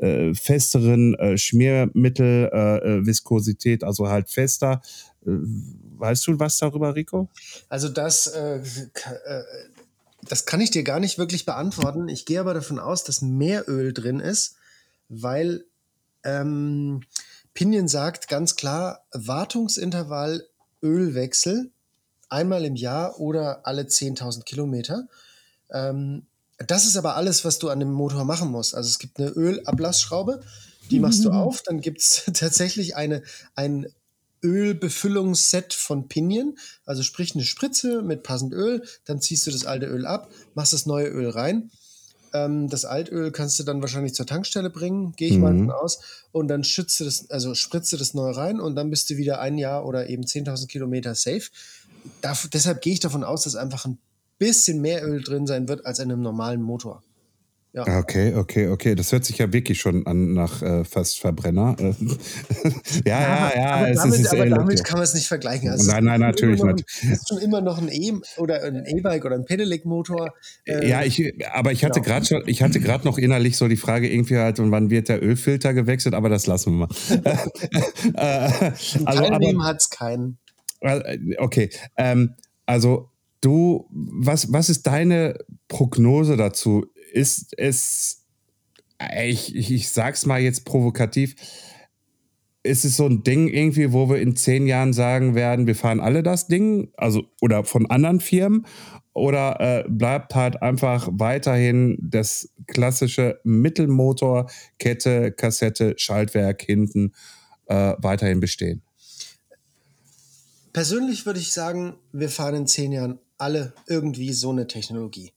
äh, festeren äh, Schmiermittel, äh, Viskosität, also halt fester. weißt du was darüber, Rico? Also das, das kann ich dir gar nicht wirklich beantworten. Ich gehe aber davon aus, dass mehr Öl drin ist, weil ähm, Pinion sagt ganz klar, Wartungsintervall Ölwechsel einmal im Jahr oder alle 10.000 Kilometer. Ähm, das ist aber alles, was du an dem Motor machen musst. Also es gibt eine Ölablassschraube, die machst du auf, dann gibt es <laughs> tatsächlich eine, ein Ölbefüllungsset von Pinion, also sprich eine Spritze mit passend Öl, dann ziehst du das alte Öl ab, machst das neue Öl rein. Ähm, das Altöl kannst du dann wahrscheinlich zur Tankstelle bringen, gehe ich mhm. mal davon aus, und dann schütze das, also spritze das neu rein und dann bist du wieder ein Jahr oder eben 10.000 Kilometer safe. Darf, deshalb gehe ich davon aus, dass einfach ein bisschen mehr Öl drin sein wird als in einem normalen Motor. Ja. Okay, okay, okay. Das hört sich ja wirklich schon an nach äh, fast Verbrenner. ja, <laughs> ja, ja. aber es damit, ist, aber damit kann man es nicht vergleichen. Also nein, nein, natürlich nicht. Es ist schon immer noch ein E- oder ein E-Bike oder ein Pedelec-Motor. Äh, ja, ich, aber ich hatte genau. gerade schon, ich hatte gerade noch innerlich so die Frage irgendwie halt, und wann wird der Ölfilter gewechselt? Aber das lassen wir mal. <laughs> <laughs> äh, also, Teilnehmen hat es keinen. Äh, okay, ähm, also Du, was, was ist deine Prognose dazu? Ist es, ich, ich sag's mal jetzt provokativ, ist es so ein Ding irgendwie, wo wir in zehn Jahren sagen werden, wir fahren alle das Ding, also oder von anderen Firmen, oder äh, bleibt halt einfach weiterhin das klassische Mittelmotor, Kette, Kassette, Schaltwerk hinten äh, weiterhin bestehen? Persönlich würde ich sagen, wir fahren in zehn Jahren alle irgendwie so eine Technologie.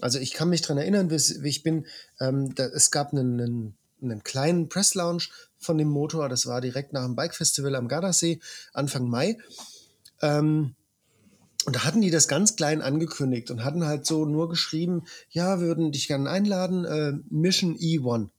Also ich kann mich daran erinnern, wie ich bin, ähm, da, es gab einen, einen, einen kleinen Press-Lounge von dem Motor, das war direkt nach dem Bike-Festival am Gardasee, Anfang Mai. Ähm, und da hatten die das ganz klein angekündigt und hatten halt so nur geschrieben, ja, würden dich gerne einladen, äh, Mission E1.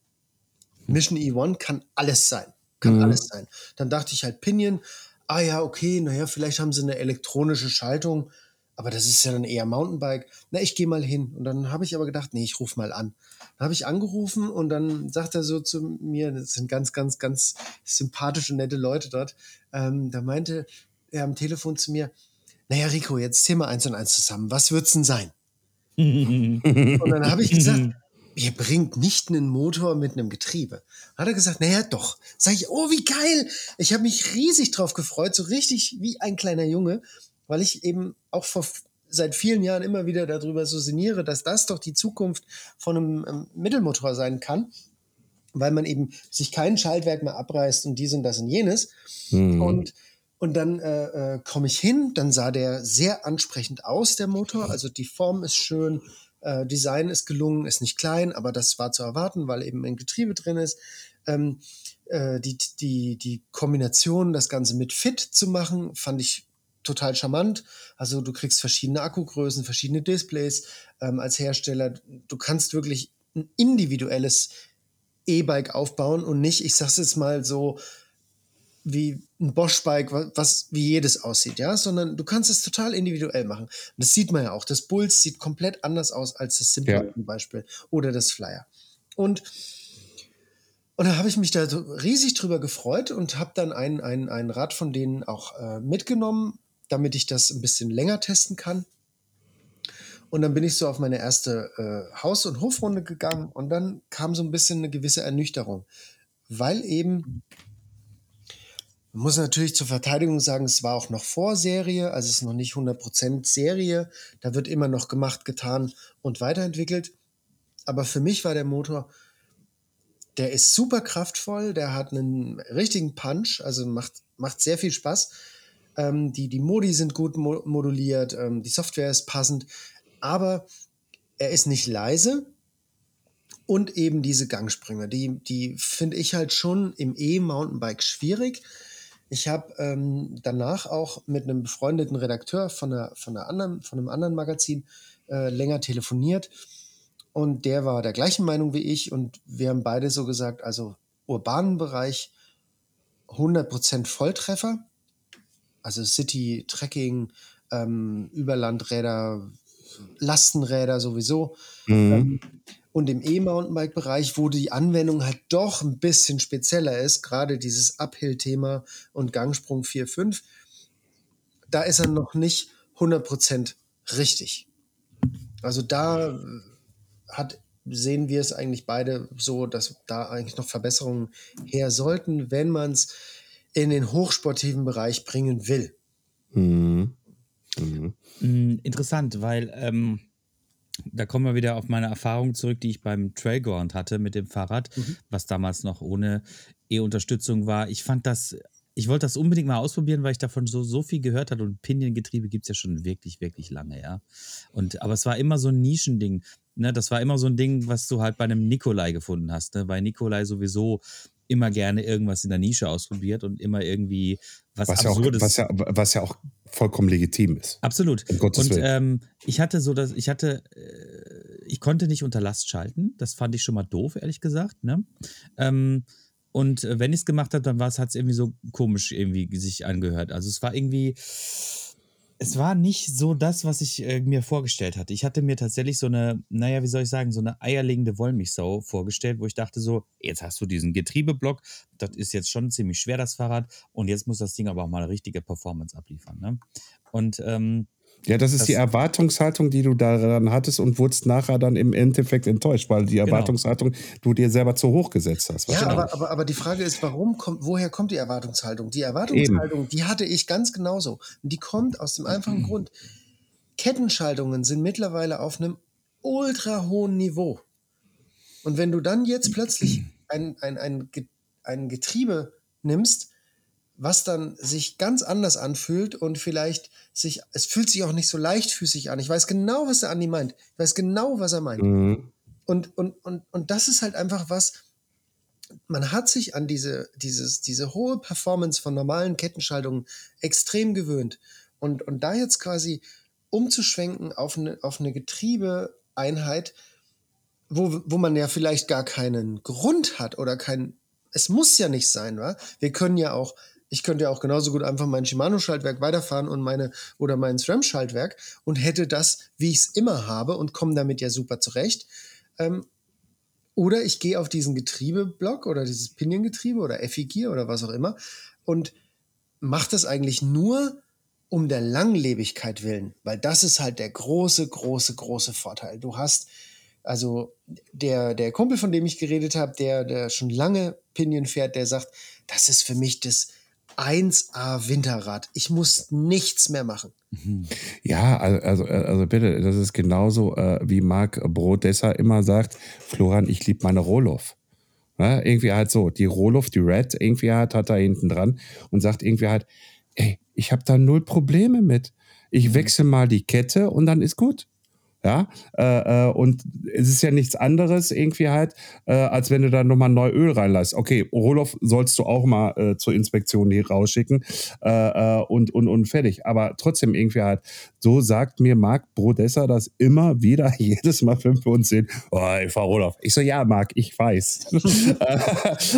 Mission E1 kann alles sein. Kann mhm. alles sein. Dann dachte ich halt Pinion, ah ja, okay, naja, vielleicht haben sie eine elektronische Schaltung aber das ist ja dann eher Mountainbike. Na, ich gehe mal hin. Und dann habe ich aber gedacht, nee, ich rufe mal an. Dann habe ich angerufen und dann sagt er so zu mir, das sind ganz, ganz, ganz sympathische, nette Leute dort. Ähm, da meinte er am Telefon zu mir, naja, Rico, jetzt zähl mal eins und eins zusammen. Was wird's denn sein? <laughs> und dann habe ich gesagt, ihr bringt nicht einen Motor mit einem Getriebe. Hat er gesagt, naja, doch. Sag ich, oh, wie geil. Ich habe mich riesig drauf gefreut, so richtig wie ein kleiner Junge weil ich eben auch vor, seit vielen Jahren immer wieder darüber so sinniere, dass das doch die Zukunft von einem ähm, Mittelmotor sein kann, weil man eben sich kein Schaltwerk mehr abreißt und dies und das und jenes. Mhm. Und und dann äh, äh, komme ich hin, dann sah der sehr ansprechend aus, der Motor. Also die Form ist schön, äh, Design ist gelungen, ist nicht klein, aber das war zu erwarten, weil eben ein Getriebe drin ist. Ähm, äh, die, die, die Kombination, das Ganze mit Fit zu machen, fand ich total charmant. Also du kriegst verschiedene Akkugrößen, verschiedene Displays ähm, als Hersteller. Du kannst wirklich ein individuelles E-Bike aufbauen und nicht, ich sag's jetzt mal so, wie ein Bosch-Bike, was wie jedes aussieht, ja, sondern du kannst es total individuell machen. Und das sieht man ja auch. Das Bulls sieht komplett anders aus als das Simple ja. zum Beispiel oder das Flyer. Und und da habe ich mich da so riesig drüber gefreut und habe dann ein, ein, ein Rad von denen auch äh, mitgenommen damit ich das ein bisschen länger testen kann. Und dann bin ich so auf meine erste äh, Haus- und Hofrunde gegangen und dann kam so ein bisschen eine gewisse Ernüchterung, weil eben, man muss natürlich zur Verteidigung sagen, es war auch noch Vorserie, also es ist noch nicht 100% Serie, da wird immer noch gemacht, getan und weiterentwickelt. Aber für mich war der Motor, der ist super kraftvoll, der hat einen richtigen Punch, also macht, macht sehr viel Spaß. Ähm, die, die Modi sind gut mo moduliert, ähm, die Software ist passend, aber er ist nicht leise. Und eben diese Gangsprünge, die, die finde ich halt schon im E-Mountainbike schwierig. Ich habe ähm, danach auch mit einem befreundeten Redakteur von, einer, von, einer anderen, von einem anderen Magazin äh, länger telefoniert. Und der war der gleichen Meinung wie ich. Und wir haben beide so gesagt, also urbanen Bereich 100% Volltreffer. Also City, Trekking, ähm, Überlandräder, Lastenräder sowieso. Mhm. Ähm, und im E-Mountainbike-Bereich, wo die Anwendung halt doch ein bisschen spezieller ist, gerade dieses Uphill-Thema und Gangsprung 4.5, da ist er noch nicht 100% richtig. Also da äh, hat, sehen wir es eigentlich beide so, dass da eigentlich noch Verbesserungen her sollten, wenn man es in den hochsportiven Bereich bringen will. Mhm. Mhm. Mm, Interessant, weil ähm, da kommen wir wieder auf meine Erfahrung zurück, die ich beim Trailground hatte mit dem Fahrrad, was damals noch ohne E-Unterstützung war. Ich fand das, ich wollte das unbedingt mal ausprobieren, weil ich davon so, so viel gehört hatte und Piniengetriebe gibt es ja schon wirklich, wirklich lange, ja. Und, aber es war immer so ein Nischending. Ne? Das war immer so ein Ding, was du halt bei einem Nikolai gefunden hast, ne? weil Nikolai sowieso immer gerne irgendwas in der Nische ausprobiert und immer irgendwie was, Was ja, auch, Absurdes. was, ja, was ja auch vollkommen legitim ist. Absolut. Um Gottes und ähm, ich hatte so, dass ich hatte, äh, ich konnte nicht unter Last schalten. Das fand ich schon mal doof, ehrlich gesagt. Ne? Ähm, und äh, wenn ich es gemacht habe, dann hat es irgendwie so komisch irgendwie sich angehört. Also es war irgendwie, es war nicht so das, was ich äh, mir vorgestellt hatte. Ich hatte mir tatsächlich so eine, naja, wie soll ich sagen, so eine eierlegende Wollmilchsau vorgestellt, wo ich dachte so, jetzt hast du diesen Getriebeblock, das ist jetzt schon ziemlich schwer, das Fahrrad, und jetzt muss das Ding aber auch mal eine richtige Performance abliefern. Ne? Und ähm, Ja, das ist Das- die Erwartungshaltung, die du daran hattest und wurdest nachher dann im Endeffekt enttäuscht, weil die Erwartungshaltung du dir selber zu hoch gesetzt hast. Ja, aber, aber, aber die Frage ist, warum kommt, woher kommt die Erwartungshaltung? Die Erwartungshaltung, die hatte ich ganz genauso. Und die kommt aus dem einfachen Grund. Kettenschaltungen sind mittlerweile auf einem ultra hohen Niveau. Und wenn du dann jetzt plötzlich <clears throat> ein, ein, ein, ein Getriebe nimmst, was dann sich ganz anders anfühlt und vielleicht sich, es fühlt sich auch nicht so leichtfüßig an. Ich weiß genau, was der Andi meint. Ich weiß genau, was er meint. Mhm. Und, und, und, und das ist halt einfach was, man hat sich an diese, dieses, diese hohe Performance von normalen Kettenschaltungen extrem gewöhnt. Und, und da jetzt quasi umzuschwenken auf eine, auf eine Getriebeeinheit, wo, wo man ja vielleicht gar keinen Grund hat oder kein, es muss ja nicht sein, wa? Wir können ja auch, ich könnte ja auch genauso gut einfach mein Shimano-Schaltwerk weiterfahren und meine oder mein SRAM-Schaltwerk und hätte das, wie ich es immer habe und komme damit ja super zurecht. Ähm, oder ich gehe auf diesen Getriebeblock oder dieses Piniengetriebe oder Effigier oder was auch immer und mache das eigentlich nur um der Langlebigkeit willen, weil das ist halt der große, große, große Vorteil. Du hast, also der, der Kumpel, von dem ich geredet habe, der, der schon lange Pinion fährt, der sagt, das ist für mich das 1A Winterrad. Ich muss nichts mehr machen. Ja, also, also, also bitte, das ist genauso, äh, wie Marc Brodesser immer sagt, Florian, ich liebe meine Roloff. Ne? Irgendwie halt so, die Roloff, die Red, irgendwie halt hat er hinten dran und sagt irgendwie halt, ey, ich habe da null Probleme mit. Ich wechsle mal die Kette und dann ist gut. Ja, äh, äh, und es ist ja nichts anderes irgendwie halt, äh, als wenn du da nochmal neu Öl reinlässt. Okay, Roloff sollst du auch mal äh, zur Inspektion hier rausschicken äh, äh, und, und, und fertig. Aber trotzdem irgendwie halt, so sagt mir Marc Brodesser das immer wieder, <laughs> jedes Mal, wenn wir uns sehen, oh, ich fahr Roloff. Ich so, ja, Marc, ich weiß. <laughs>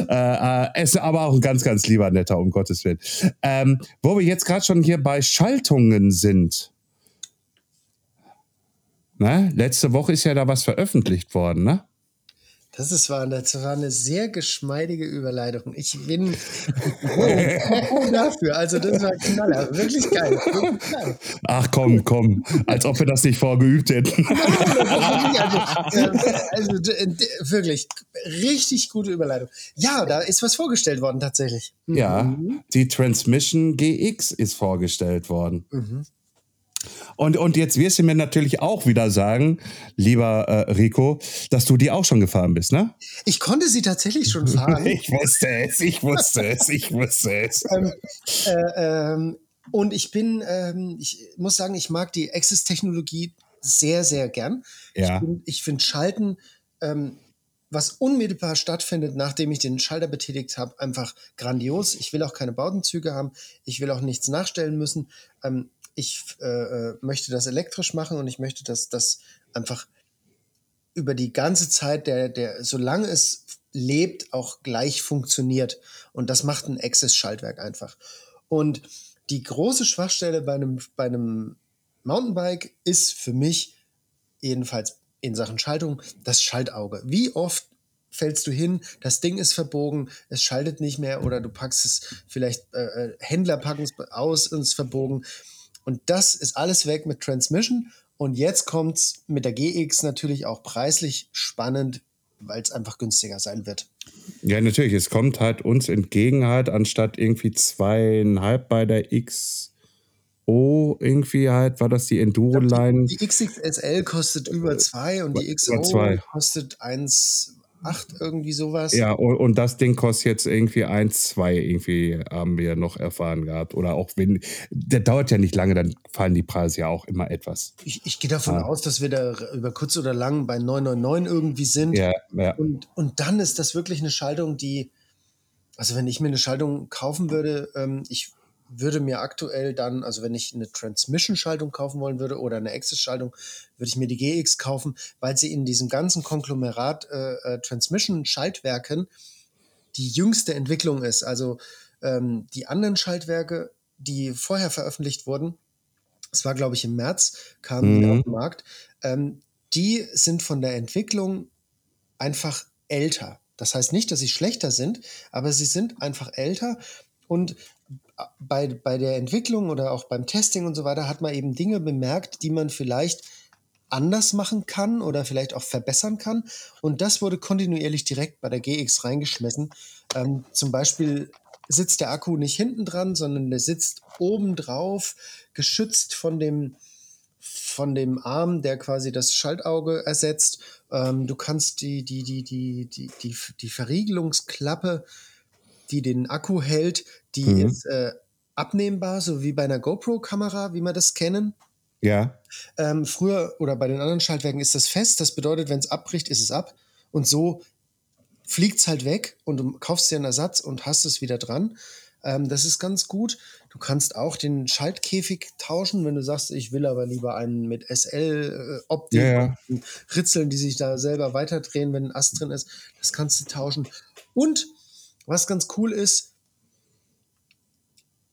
äh, äh, ist aber auch ein ganz, ganz lieber Netter, um Gottes Willen. Ähm, wo wir jetzt gerade schon hier bei Schaltungen sind. Ne? Letzte Woche ist ja da was veröffentlicht worden, ne? Das, ist, war, das war eine sehr geschmeidige Überleitung. Ich bin <laughs> oh, dafür. Also das war Knaller. Wirklich geil. Wirklich geil. Ach komm, komm. Als ob wir das nicht vorgeübt hätten. <laughs> also, äh, also d- wirklich richtig gute Überleitung. Ja, da ist was vorgestellt worden tatsächlich. ja, die Transmission GX ist vorgestellt worden. Und, und jetzt wirst du mir natürlich auch wieder sagen, lieber äh, Rico, dass du die auch schon gefahren bist, ne? Ich konnte sie tatsächlich schon <laughs> fahren. Ich wusste es, ich wusste es, ich wusste es. <laughs> ähm, äh, ähm, und ich bin, ähm, ich muss sagen, ich mag die Access-Technologie sehr, sehr gern. Ja. Ich, ich finde Schalten, ähm, was unmittelbar stattfindet, nachdem ich den Schalter betätigt habe, einfach grandios. Ich will auch keine Bautenzüge haben. Ich will auch nichts nachstellen müssen. Ähm, ich äh, äh, möchte das elektrisch machen und ich möchte, dass das einfach über die ganze Zeit, der, der, solange es lebt, auch gleich funktioniert. Und das macht ein Access-Schaltwerk einfach. Und die große Schwachstelle bei einem, bei einem Mountainbike ist für mich jedenfalls in Sachen Schaltung das Schaltauge. Wie oft fällst du hin, das Ding ist verbogen, es schaltet nicht mehr oder du packst es vielleicht, äh, äh Händler packen es aus und es ist verbogen. Und das ist alles weg mit Transmission. Und jetzt kommt es mit der GX natürlich auch preislich spannend, weil es einfach günstiger sein wird. Ja, natürlich. Es kommt halt uns entgegen halt, anstatt irgendwie zweieinhalb bei der XO irgendwie halt, war das die Enduro-Line. Die, die, XXL kostet über zwei und die XO kostet 1, 8, irgendwie sowas. Ja, und, und, das Ding kostet jetzt irgendwie 1, 2, irgendwie haben wir noch erfahren gehabt. Oder auch wenn, der dauert ja nicht lange, dann fallen die Preise ja auch immer etwas. Ich, ich gehe davon ah. aus, dass wir da über kurz oder lang bei 999 irgendwie sind. Ja, ja. Und, und dann ist das wirklich eine Schaltung, die, also wenn ich mir eine Schaltung kaufen würde, ähm, ich würde mir aktuell dann, also wenn ich eine Transmission-Schaltung kaufen wollen würde oder eine Access-Schaltung, würde ich mir die GX kaufen, weil sie in diesem ganzen Konglomerat äh, äh, Transmission-Schaltwerken die jüngste Entwicklung ist. Also ähm, die anderen Schaltwerke, die vorher veröffentlicht wurden, das war glaube ich im März, kamen mhm. auf den Markt, ähm, die sind von der Entwicklung einfach älter. Das heißt nicht, dass sie schlechter sind, aber sie sind einfach älter und bei, bei der Entwicklung oder auch beim Testing und so weiter hat man eben Dinge bemerkt, die man vielleicht anders machen kann oder vielleicht auch verbessern kann. Und das wurde kontinuierlich direkt bei der GX reingeschmissen. Ähm, zum Beispiel sitzt der Akku nicht hinten dran, sondern der sitzt oben drauf, geschützt von dem, von dem Arm, der quasi das Schaltauge ersetzt. Ähm, du kannst die, die, die, die, die, die, die Verriegelungsklappe die den Akku hält, die mhm. ist äh, abnehmbar, so wie bei einer GoPro-Kamera, wie wir das kennen. Ja. Ähm, früher oder bei den anderen Schaltwerken ist das fest. Das bedeutet, wenn es abbricht, ist es ab. Und so fliegt es halt weg und du kaufst dir einen Ersatz und hast es wieder dran. Ähm, das ist ganz gut. Du kannst auch den Schaltkäfig tauschen, wenn du sagst, ich will aber lieber einen mit SL-Optik, äh, ja, ja. Ritzeln, die sich da selber weiterdrehen, wenn ein Ast drin ist. Das kannst du tauschen. Und was ganz cool ist,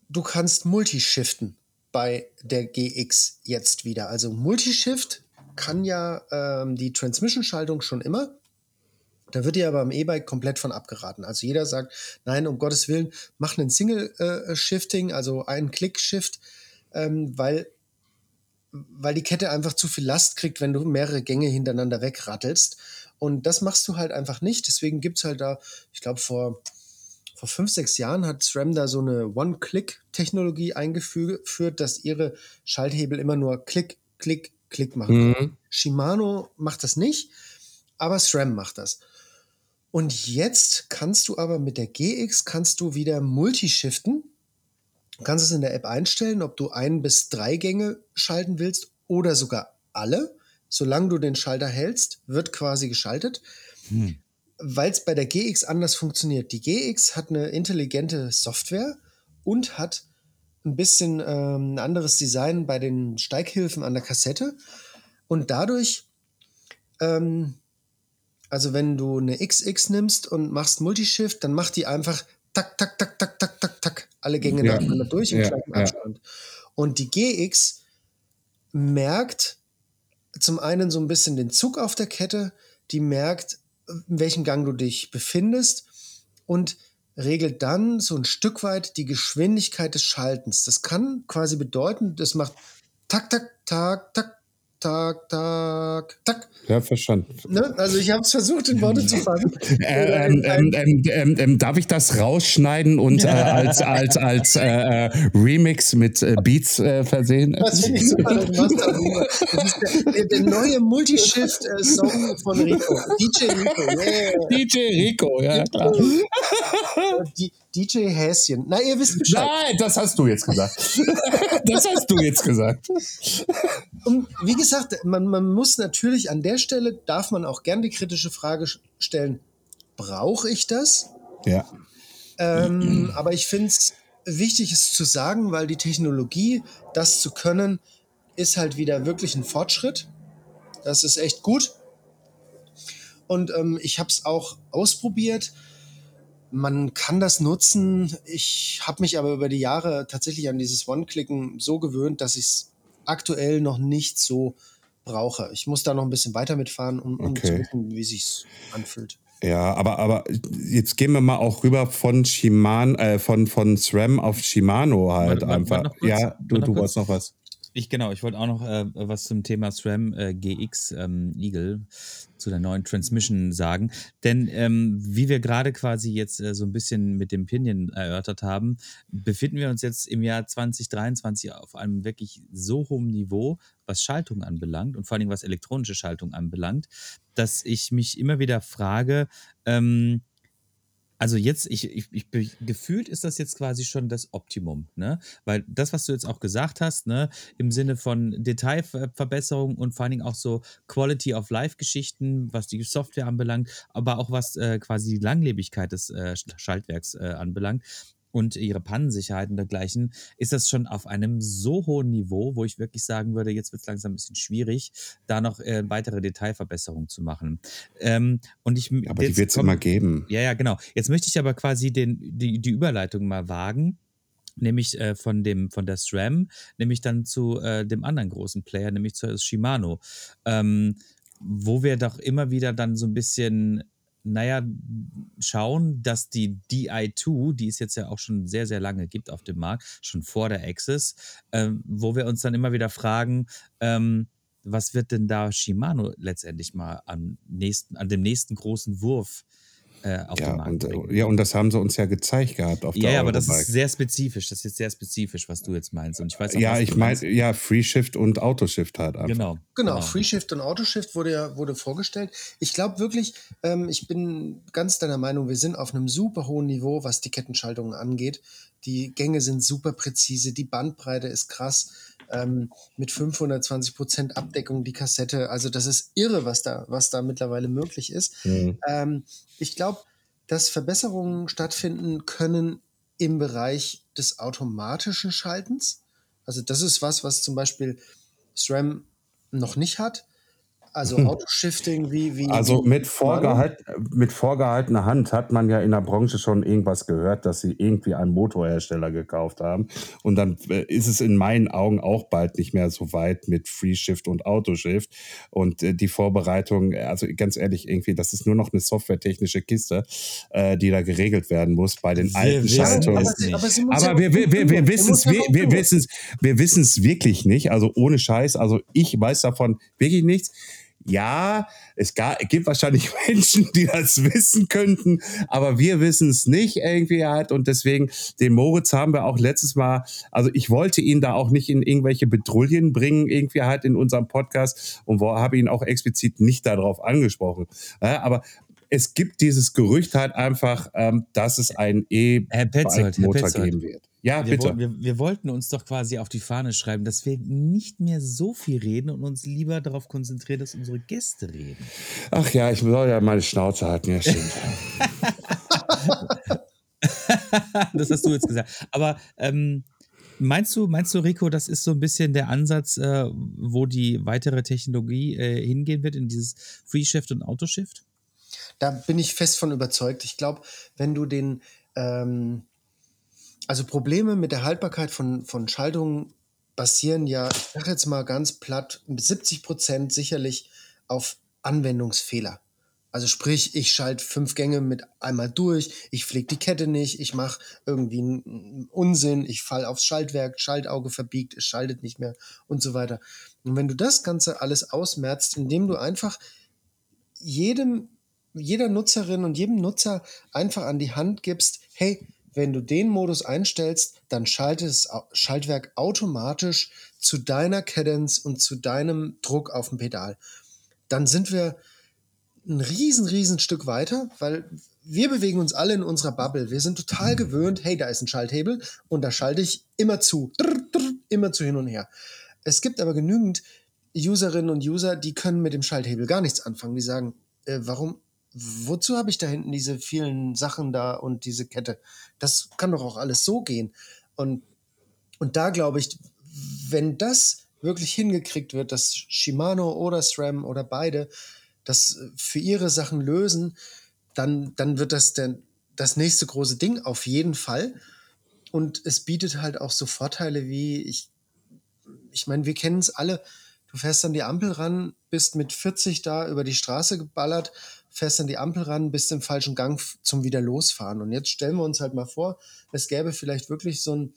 du kannst multishiften bei der GX jetzt wieder. Also Multishift kann ja ähm, die Transmission-Schaltung schon immer. Da wird dir aber am E-Bike komplett von abgeraten. Also jeder sagt, nein, um Gottes Willen, mach einen Single-Shifting, äh, also einen Click-Shift, ähm, weil, weil die Kette einfach zu viel Last kriegt, wenn du mehrere Gänge hintereinander wegrattelst. Und das machst du halt einfach nicht. Deswegen gibt es halt da, ich glaube, vor vor fünf, sechs Jahren hat SRAM da so eine One-Click-Technologie eingeführt, dass ihre Schalthebel immer nur Klick, Klick, Klick machen. Mhm. Shimano macht das nicht, aber SRAM macht das. Und jetzt kannst du aber mit der GX kannst du wieder multishiften. Du kannst es in der App einstellen, ob du ein bis drei Gänge schalten willst oder sogar alle. Solange du den Schalter hältst, wird quasi geschaltet. Hm weil es bei der GX anders funktioniert. Die GX hat eine intelligente Software und hat ein bisschen ähm, ein anderes Design bei den Steighilfen an der Kassette. Und dadurch, ähm, also wenn du eine XX nimmst und machst Multishift, dann macht die einfach tak, tak, tak, tak, tak, tak, tak, alle Gänge ja. nacheinander durch im ja, gleichen Abstand. Ja. Und die GX merkt zum einen so ein bisschen den Zug auf der Kette, die merkt, in welchem Gang du dich befindest und regelt dann so ein Stück weit die Geschwindigkeit des Schaltens. Das kann quasi bedeuten, das macht tak, tak, tak, tak, tak, tak, tak. Ja, verstanden. Ne? Also ich habe es versucht, in Worte zu fassen. <laughs> Äh, ähm, ähm, ähm, ähm, darf ich das rausschneiden und äh, als, als, als äh, äh Remix mit äh, Beats äh, versehen? Das finde ich super. Du machst das, ist der, der neue Multishift-Song von Rico. <laughs> DJ Rico, yeah. DJ Rico, ja klar. Die, DJ Häschen. Na, ihr wisst Bescheid. Nein, das hast du jetzt gesagt. <laughs> das hast du jetzt gesagt. Und wie gesagt, man, man muss natürlich an der Stelle, darf man auch gern die kritische Frage stellen, brauche ich das? Ja. Ähm, aber ich finde es wichtig, es zu sagen, weil die Technologie, das zu können, ist halt wieder wirklich ein Fortschritt. Das ist echt gut. Und ähm, ich habe es auch ausprobiert. Man kann das nutzen. Ich habe mich aber über die Jahre tatsächlich an dieses One-Clicken so gewöhnt, dass ich es aktuell noch nicht so brauche. Ich muss da noch ein bisschen weiter mitfahren, um, um Okay. zu wissen, wie sich anfühlt. Ja, aber, aber jetzt gehen wir mal auch rüber von Shimano, äh, von, von SRAM auf Shimano halt Warte, warte, einfach. warte noch kurz, ja, du, du kurz. wolltest noch was. Ich genau, ich wollte auch noch äh, was zum Thema SRAM äh, GX ähm, Eagle zu der neuen Transmission sagen. Denn ähm, wie wir gerade quasi jetzt äh, so ein bisschen mit dem Pinion erörtert haben, befinden wir uns jetzt im Jahr 2023 auf einem wirklich so hohen Niveau, was Schaltung anbelangt und vor Dingen was elektronische Schaltung anbelangt, dass ich mich immer wieder frage, ähm, also jetzt, ich, ich, ich gefühlt ist das jetzt quasi schon das Optimum, ne? Weil das, was du jetzt auch gesagt hast, ne, im Sinne von Detailverbesserung und vor allen Dingen auch so Quality of Life-Geschichten, was die Software anbelangt, aber auch was äh, quasi die Langlebigkeit des äh, Sch- Schaltwerks äh, anbelangt und ihre Pannensicherheit und dergleichen, ist das schon auf einem so hohen Niveau, wo ich wirklich sagen würde, jetzt wird es langsam ein bisschen schwierig, da noch äh, weitere Detailverbesserungen zu machen. Ähm, und ich, Aber die wird es immer geben. ja, ja, genau. Jetzt möchte ich aber quasi den, die, die Überleitung mal wagen, nämlich äh, von, dem, von der SRAM, nämlich dann zu äh, dem anderen großen Player, nämlich zu Shimano, ähm, wo wir doch immer wieder dann so ein bisschen, naja, schauen, dass die DI2, die es jetzt ja auch schon sehr, sehr lange gibt auf dem Markt, schon vor der Axis, ähm, wo wir uns dann immer wieder fragen, ähm, was wird denn da Shimano letztendlich mal am nächsten, an dem nächsten großen Wurf äh, auf den Ja Markt und, bringen? äh, ja, und das haben sie uns ja gezeigt gehabt auf Ja, der ja, aber das ist sehr spezifisch. Das ist jetzt sehr spezifisch, was du jetzt meinst. Und ich weiß auch, ja, ich meine, ja, Free Shift und Autoshift halt einfach. Genau. Genau, FreeShift und Autoshift wurde ja wurde vorgestellt. Ich glaube wirklich, ähm, ich bin ganz deiner Meinung, wir sind auf einem super hohen Niveau, was die Kettenschaltungen angeht. Die Gänge sind super präzise, die Bandbreite ist krass. Ähm, mit 520 Prozent Abdeckung die Kassette. Also das ist irre, was da, was da mittlerweile möglich ist. Mhm. Ähm, ich glaube, dass Verbesserungen stattfinden können im Bereich des automatischen Schaltens. Also das ist was, was zum Beispiel SRAM noch nicht hat. Also Autoshifting wie, wie Also wie mit, vorgehalt, mit vorgehaltener Hand hat man ja in der Branche schon irgendwas gehört, dass sie irgendwie einen Motorhersteller gekauft haben. Und dann äh, ist es in meinen Augen auch bald nicht mehr so weit mit Free Shift und Autoshift. Und äh, die Vorbereitung, also ganz ehrlich, irgendwie, das ist nur noch eine softwaretechnische Kiste, äh, die da geregelt werden muss bei den Wir alten wissen Schaltungen. es nicht. aber wir, wissen es wir, wir wir wissen's wirklich nicht. Also ohne Scheiß. Also ich weiß davon wirklich nichts. Ja, es gibt wahrscheinlich <laughs> Menschen, die das wissen könnten, aber wir wissen es nicht irgendwie halt. Und deswegen, den Moritz haben wir auch letztes Mal, also ich wollte ihn da auch nicht in irgendwelche Bedrullien bringen, irgendwie halt in unserem Podcast und habe ihn auch explizit nicht darauf angesprochen. Ja, aber es gibt dieses Gerücht halt einfach, ähm, dass es einen Herr Petzold, Herr E-Motor Petzold. geben wird. Ja, Wir, bitte. wollten, wir, wir wollten uns doch quasi auf die Fahne schreiben, dass wir nicht mehr so viel reden und uns lieber darauf konzentrieren, dass unsere Gäste reden. Ach ja, ich soll ja meine Schnauze halten, ja, stimmt. <laughs> das hast du jetzt gesagt. Aber ähm, meinst du, meinst du, Rico, das ist so ein bisschen der Ansatz, äh, wo die weitere Technologie äh, hingehen wird in dieses Free Shift und Autoshift? Da bin ich fest von überzeugt. Ich glaube, wenn du den, ähm, also Probleme mit der Haltbarkeit von, von Schaltungen basieren ja, ich sage jetzt mal ganz platt, mit 70 Prozent sicherlich auf Anwendungsfehler. Also sprich, ich schalte fünf Gänge mit einmal durch, ich pflege die Kette nicht, ich mache irgendwie einen Unsinn, ich fall aufs Schaltwerk, Schaltauge verbiegt, es schaltet nicht mehr und so weiter. Und wenn du das Ganze alles ausmerzt, indem du einfach jedem, jeder Nutzerin und jedem Nutzer einfach an die Hand gibst, hey, wenn du den Modus einstellst, dann schaltet das Schaltwerk automatisch zu deiner Cadence und zu deinem Druck auf dem Pedal. Dann sind wir ein riesen, riesen Stück weiter, weil wir bewegen uns alle in unserer Bubble. Wir sind total gewöhnt, hey, da ist ein Schalthebel und da schalte ich immer zu, immer zu hin und her. Es gibt aber genügend Userinnen und User, die können mit dem Schalthebel gar nichts anfangen. Die sagen, äh, warum, wozu habe ich da hinten diese vielen Sachen da und diese Kette? Das kann doch auch alles so gehen. Und, und da glaube ich, wenn das wirklich hingekriegt wird, dass Shimano oder SRAM oder beide das für ihre Sachen lösen, dann, dann wird das der, das nächste große Ding auf jeden Fall. Und es bietet halt auch so Vorteile wie, ich, ich meine, wir kennen es alle, du fährst an die Ampel ran, bist mit 40 da über die Straße geballert, fährst an die Ampel ran, bist im falschen Gang zum wieder losfahren. Und jetzt stellen wir uns halt mal vor, es gäbe vielleicht wirklich so ein,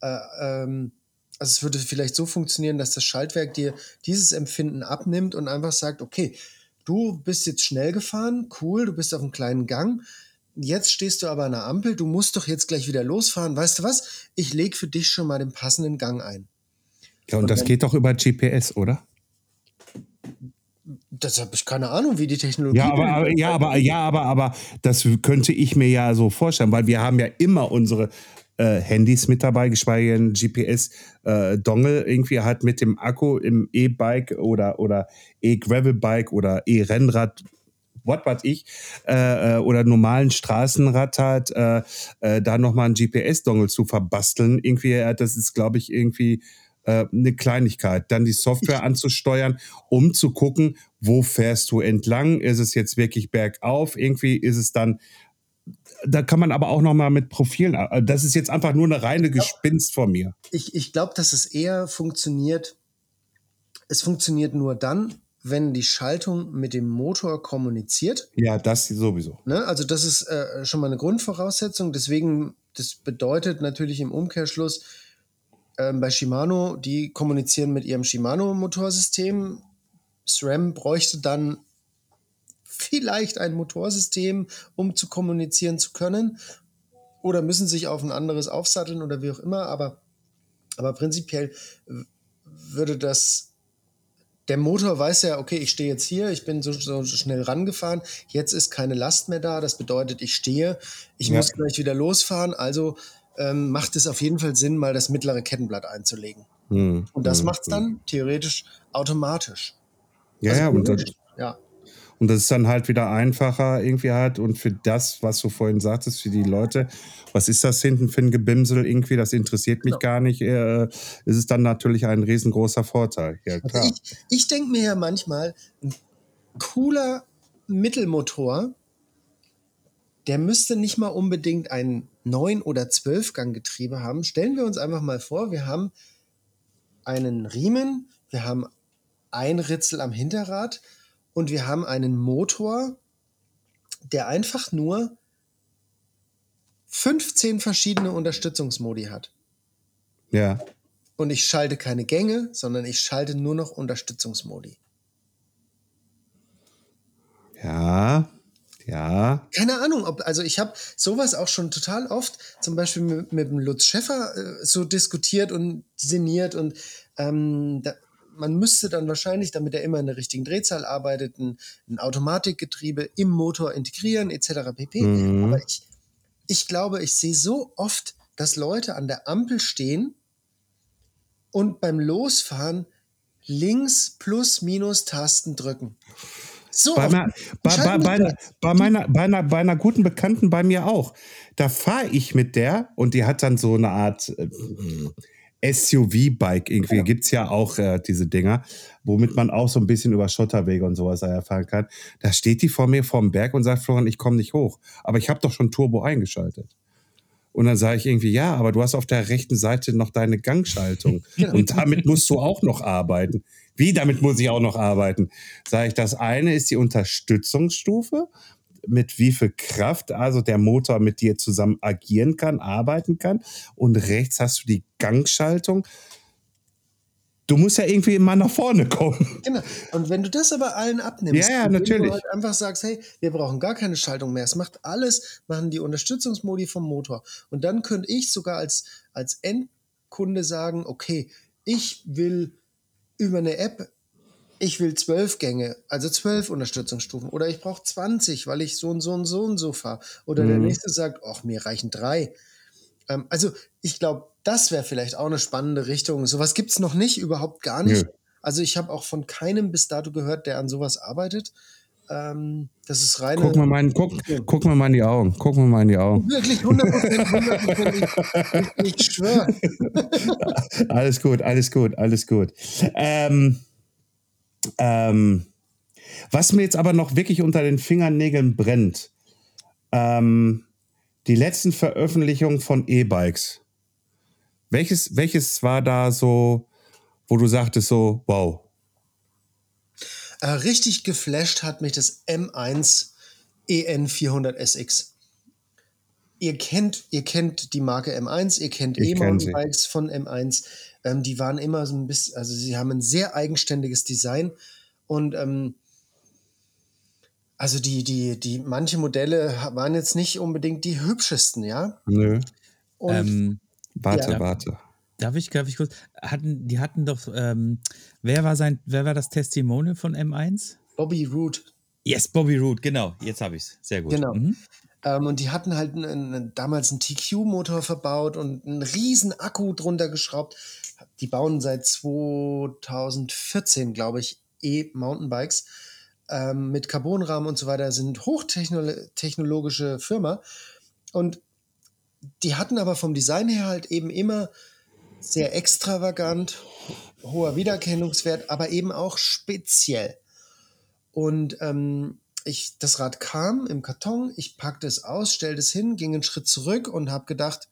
äh, ähm, also es würde vielleicht so funktionieren, dass das Schaltwerk dir dieses Empfinden abnimmt und einfach sagt, okay, du bist jetzt schnell gefahren, cool, du bist auf einem kleinen Gang, jetzt stehst du aber an der Ampel, du musst doch jetzt gleich wieder losfahren. Weißt du was? Ich lege für dich schon mal den passenden Gang ein. Ja, und, und das geht doch über GPS, oder? Das habe ich keine Ahnung, wie die Technologie. Ja, aber, aber, ja, aber, ja, aber, aber das könnte ich mir ja so vorstellen, weil wir haben ja immer unsere äh, Handys mit dabei, geschweige denn GPS-Dongle äh, irgendwie halt mit dem Akku im E-Bike oder, oder E-Gravel-Bike oder E-Rennrad was weiß ich, äh, äh, oder normalen Straßenrad hat, äh, äh, da nochmal ein GPS-Dongle zu verbasteln, irgendwie, das ist, glaube ich, irgendwie äh, eine Kleinigkeit. Dann die Software anzusteuern, um zu gucken, wo fährst du entlang? Ist es jetzt wirklich bergauf? Irgendwie ist es dann da kann man aber auch noch mal mit Profilen. Äh, das ist jetzt einfach nur eine reine Gespinst von mir. Ich, ich glaube, dass es eher funktioniert. Es funktioniert nur dann, wenn die Schaltung mit dem Motor kommuniziert. Ja, das sowieso. Ne? Also das ist äh, schon mal eine Grundvoraussetzung. Deswegen, das bedeutet natürlich im Umkehrschluss äh, bei Shimano, die kommunizieren mit ihrem Shimano-Motorsystem. SRAM bräuchte dann vielleicht ein Motorsystem, um zu kommunizieren zu können. Oder müssen sich auf ein anderes aufsatteln oder wie auch immer. Aber, aber prinzipiell würde das der Motor weiß ja, okay, ich stehe jetzt hier, ich bin so, so, schnell rangefahren, jetzt ist keine Last mehr da, das bedeutet, ich stehe, ich ja. muss gleich wieder losfahren, also ähm, macht es auf jeden Fall Sinn, mal das mittlere Kettenblatt einzulegen. Hm. Und das hm. macht es dann theoretisch automatisch. Ja, also ja, und das, ja. Und das ist dann halt wieder einfacher irgendwie halt. Und für das, was du vorhin sagtest, für die Leute, was ist das hinten für ein Gebimsel irgendwie, das interessiert mich genau. gar nicht, äh, ist es dann natürlich ein riesengroßer Vorteil. Ja, klar. Also ich, ich denke mir ja manchmal, ein cooler Mittelmotor, der müsste nicht mal unbedingt ein 9- oder 12-Gang-Getriebe haben. Stellen wir uns einfach mal vor, wir haben einen Riemen, wir haben ein Ritzel am Hinterrad, und wir haben einen Motor, der einfach nur 15 verschiedene Unterstützungsmodi hat. Ja. Und ich schalte keine Gänge, sondern ich schalte nur noch Unterstützungsmodi. Ja, ja. Keine Ahnung, ob, also ich habe sowas auch schon total oft, zum Beispiel mit, mit dem Lutz Schäffer äh, so diskutiert und sinniert und ähm, da, man müsste dann wahrscheinlich, damit er immer in der richtigen Drehzahl arbeitet, ein, ein Automatikgetriebe im Motor integrieren, etc. pp. Mhm. Aber ich, ich glaube, ich sehe so oft, dass Leute an der Ampel stehen und beim Losfahren links plus minus Tasten drücken. So bei, bei, bei, bei, bei, meiner, bei, einer, bei einer guten Bekannten bei mir auch. Da fahre ich mit der und die hat dann so eine Art. Äh, SUV-Bike irgendwie ja. gibt's ja auch äh, diese Dinger, womit man auch so ein bisschen über Schotterwege und sowas erfahren kann. Da steht die vor mir vorm Berg und sagt, Florian, ich komme nicht hoch. Aber ich habe doch schon Turbo eingeschaltet. Und dann sage ich irgendwie, ja, aber du hast auf der rechten Seite noch deine Gangschaltung. <laughs> Genau. Und damit musst du auch noch arbeiten. Wie, damit muss ich auch noch arbeiten? Sage ich, das eine ist die Unterstützungsstufe mit wie viel Kraft also der Motor mit dir zusammen agieren kann, arbeiten kann. Und rechts hast du die Gangschaltung. Du musst ja irgendwie immer nach vorne kommen. Genau. Und wenn du das aber allen abnimmst, ja, ja, natürlich. du halt einfach sagst, hey, wir brauchen gar keine Schaltung mehr. Es macht alles, machen die Unterstützungsmodi vom Motor. Und dann könnte ich sogar als, als Endkunde sagen, okay, ich will über eine App ich will zwölf Gänge, also zwölf Unterstützungsstufen. Oder ich brauche 20, weil ich so und so und so und so fahre. Oder mhm. der nächste sagt, ach, mir reichen drei. Ähm, also ich glaube, das wäre vielleicht auch eine spannende Richtung. Sowas gibt es noch nicht, überhaupt gar nicht. Nö. Also ich habe auch von keinem bis dato gehört, der an sowas arbeitet. Ähm, das ist rein. Guck mal, mein, guck, guck mal in die Augen. Guck mal mal in die Augen. Wirklich 100%, 100%. ich, ich schwöre. <laughs> alles gut, alles gut, alles gut. Ähm, ähm, Was mir jetzt aber noch wirklich unter den Fingernägeln brennt, ähm, die letzten Veröffentlichungen von E-Bikes. Welches, welches war da so, wo du sagtest so, wow? Äh, richtig geflasht hat mich das M1 EN400 SX. Ihr kennt, ihr kennt die Marke M1, ihr kennt E-Mountainbikes von M1. Ähm, die waren immer so ein bisschen, also sie haben ein sehr eigenständiges Design und ähm, also die, die, die, manche Modelle waren jetzt nicht unbedingt die hübschesten, ja? Nö. Und Ähm, Warte, Ja. warte. Darf ich, darf ich kurz? Hatten, die hatten doch, ähm, wer war sein, wer war das Testimonial von M1? Bobby Root, Yes, Bobby Root, genau. Jetzt habe ich es. Sehr gut. Genau. Mhm. Ähm, und die hatten halt einen, einen, damals einen TQ-Motor verbaut und einen riesen Akku drunter geschraubt. Die bauen seit 2014, glaube ich, E-Mountainbikes ähm, mit Carbonrahmen und so weiter, sind hochtechnologische Firma. Und die hatten aber vom Design her halt eben immer sehr extravagant, hoher Wiedererkennungswert, aber eben auch speziell. Und ähm, ich, das Rad kam im Karton, ich packte es aus, stellte es hin, ging einen Schritt zurück und habe gedacht,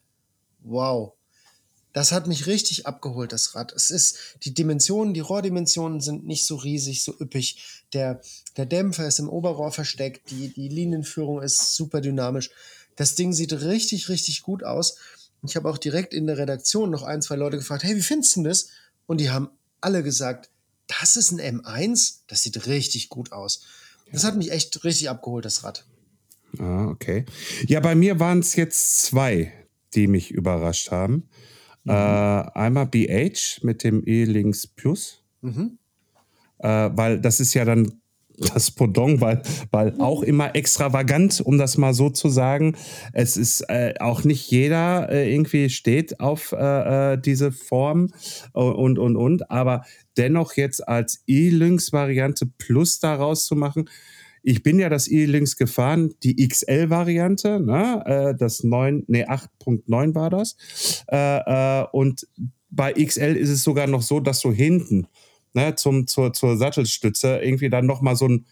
wow, das hat mich richtig abgeholt, das Rad. Es ist, die Dimensionen, die Rohrdimensionen sind nicht so riesig, so üppig. Der, der Dämpfer ist im Oberrohr versteckt, die, die Linienführung ist super dynamisch. Das Ding sieht richtig, richtig gut aus. Ich habe auch direkt in der Redaktion noch ein, zwei Leute gefragt, hey, wie findest du das? Und die haben alle gesagt, das ist ein M1, das sieht richtig gut aus. Das hat mich echt richtig abgeholt, das Rad. Ah, okay. Ja, bei mir waren es jetzt zwei, die mich überrascht haben. Äh, einmal BH mit dem E-Links Plus, Mhm. äh, weil das ist ja dann das Pendant, weil, weil auch immer extravagant, um das mal so zu sagen. Es ist äh, auch nicht jeder äh, irgendwie steht auf äh, äh, diese Form und, und, und, aber dennoch jetzt als E-Links-Variante Plus daraus zu machen, ich bin ja das E-Links gefahren, die XL-Variante, ne? äh, das 9, nee, 8.9 war das. Äh, äh, und bei XL ist es sogar noch so, dass du hinten ne, zum, zur, zur Sattelstütze irgendwie dann nochmal so ein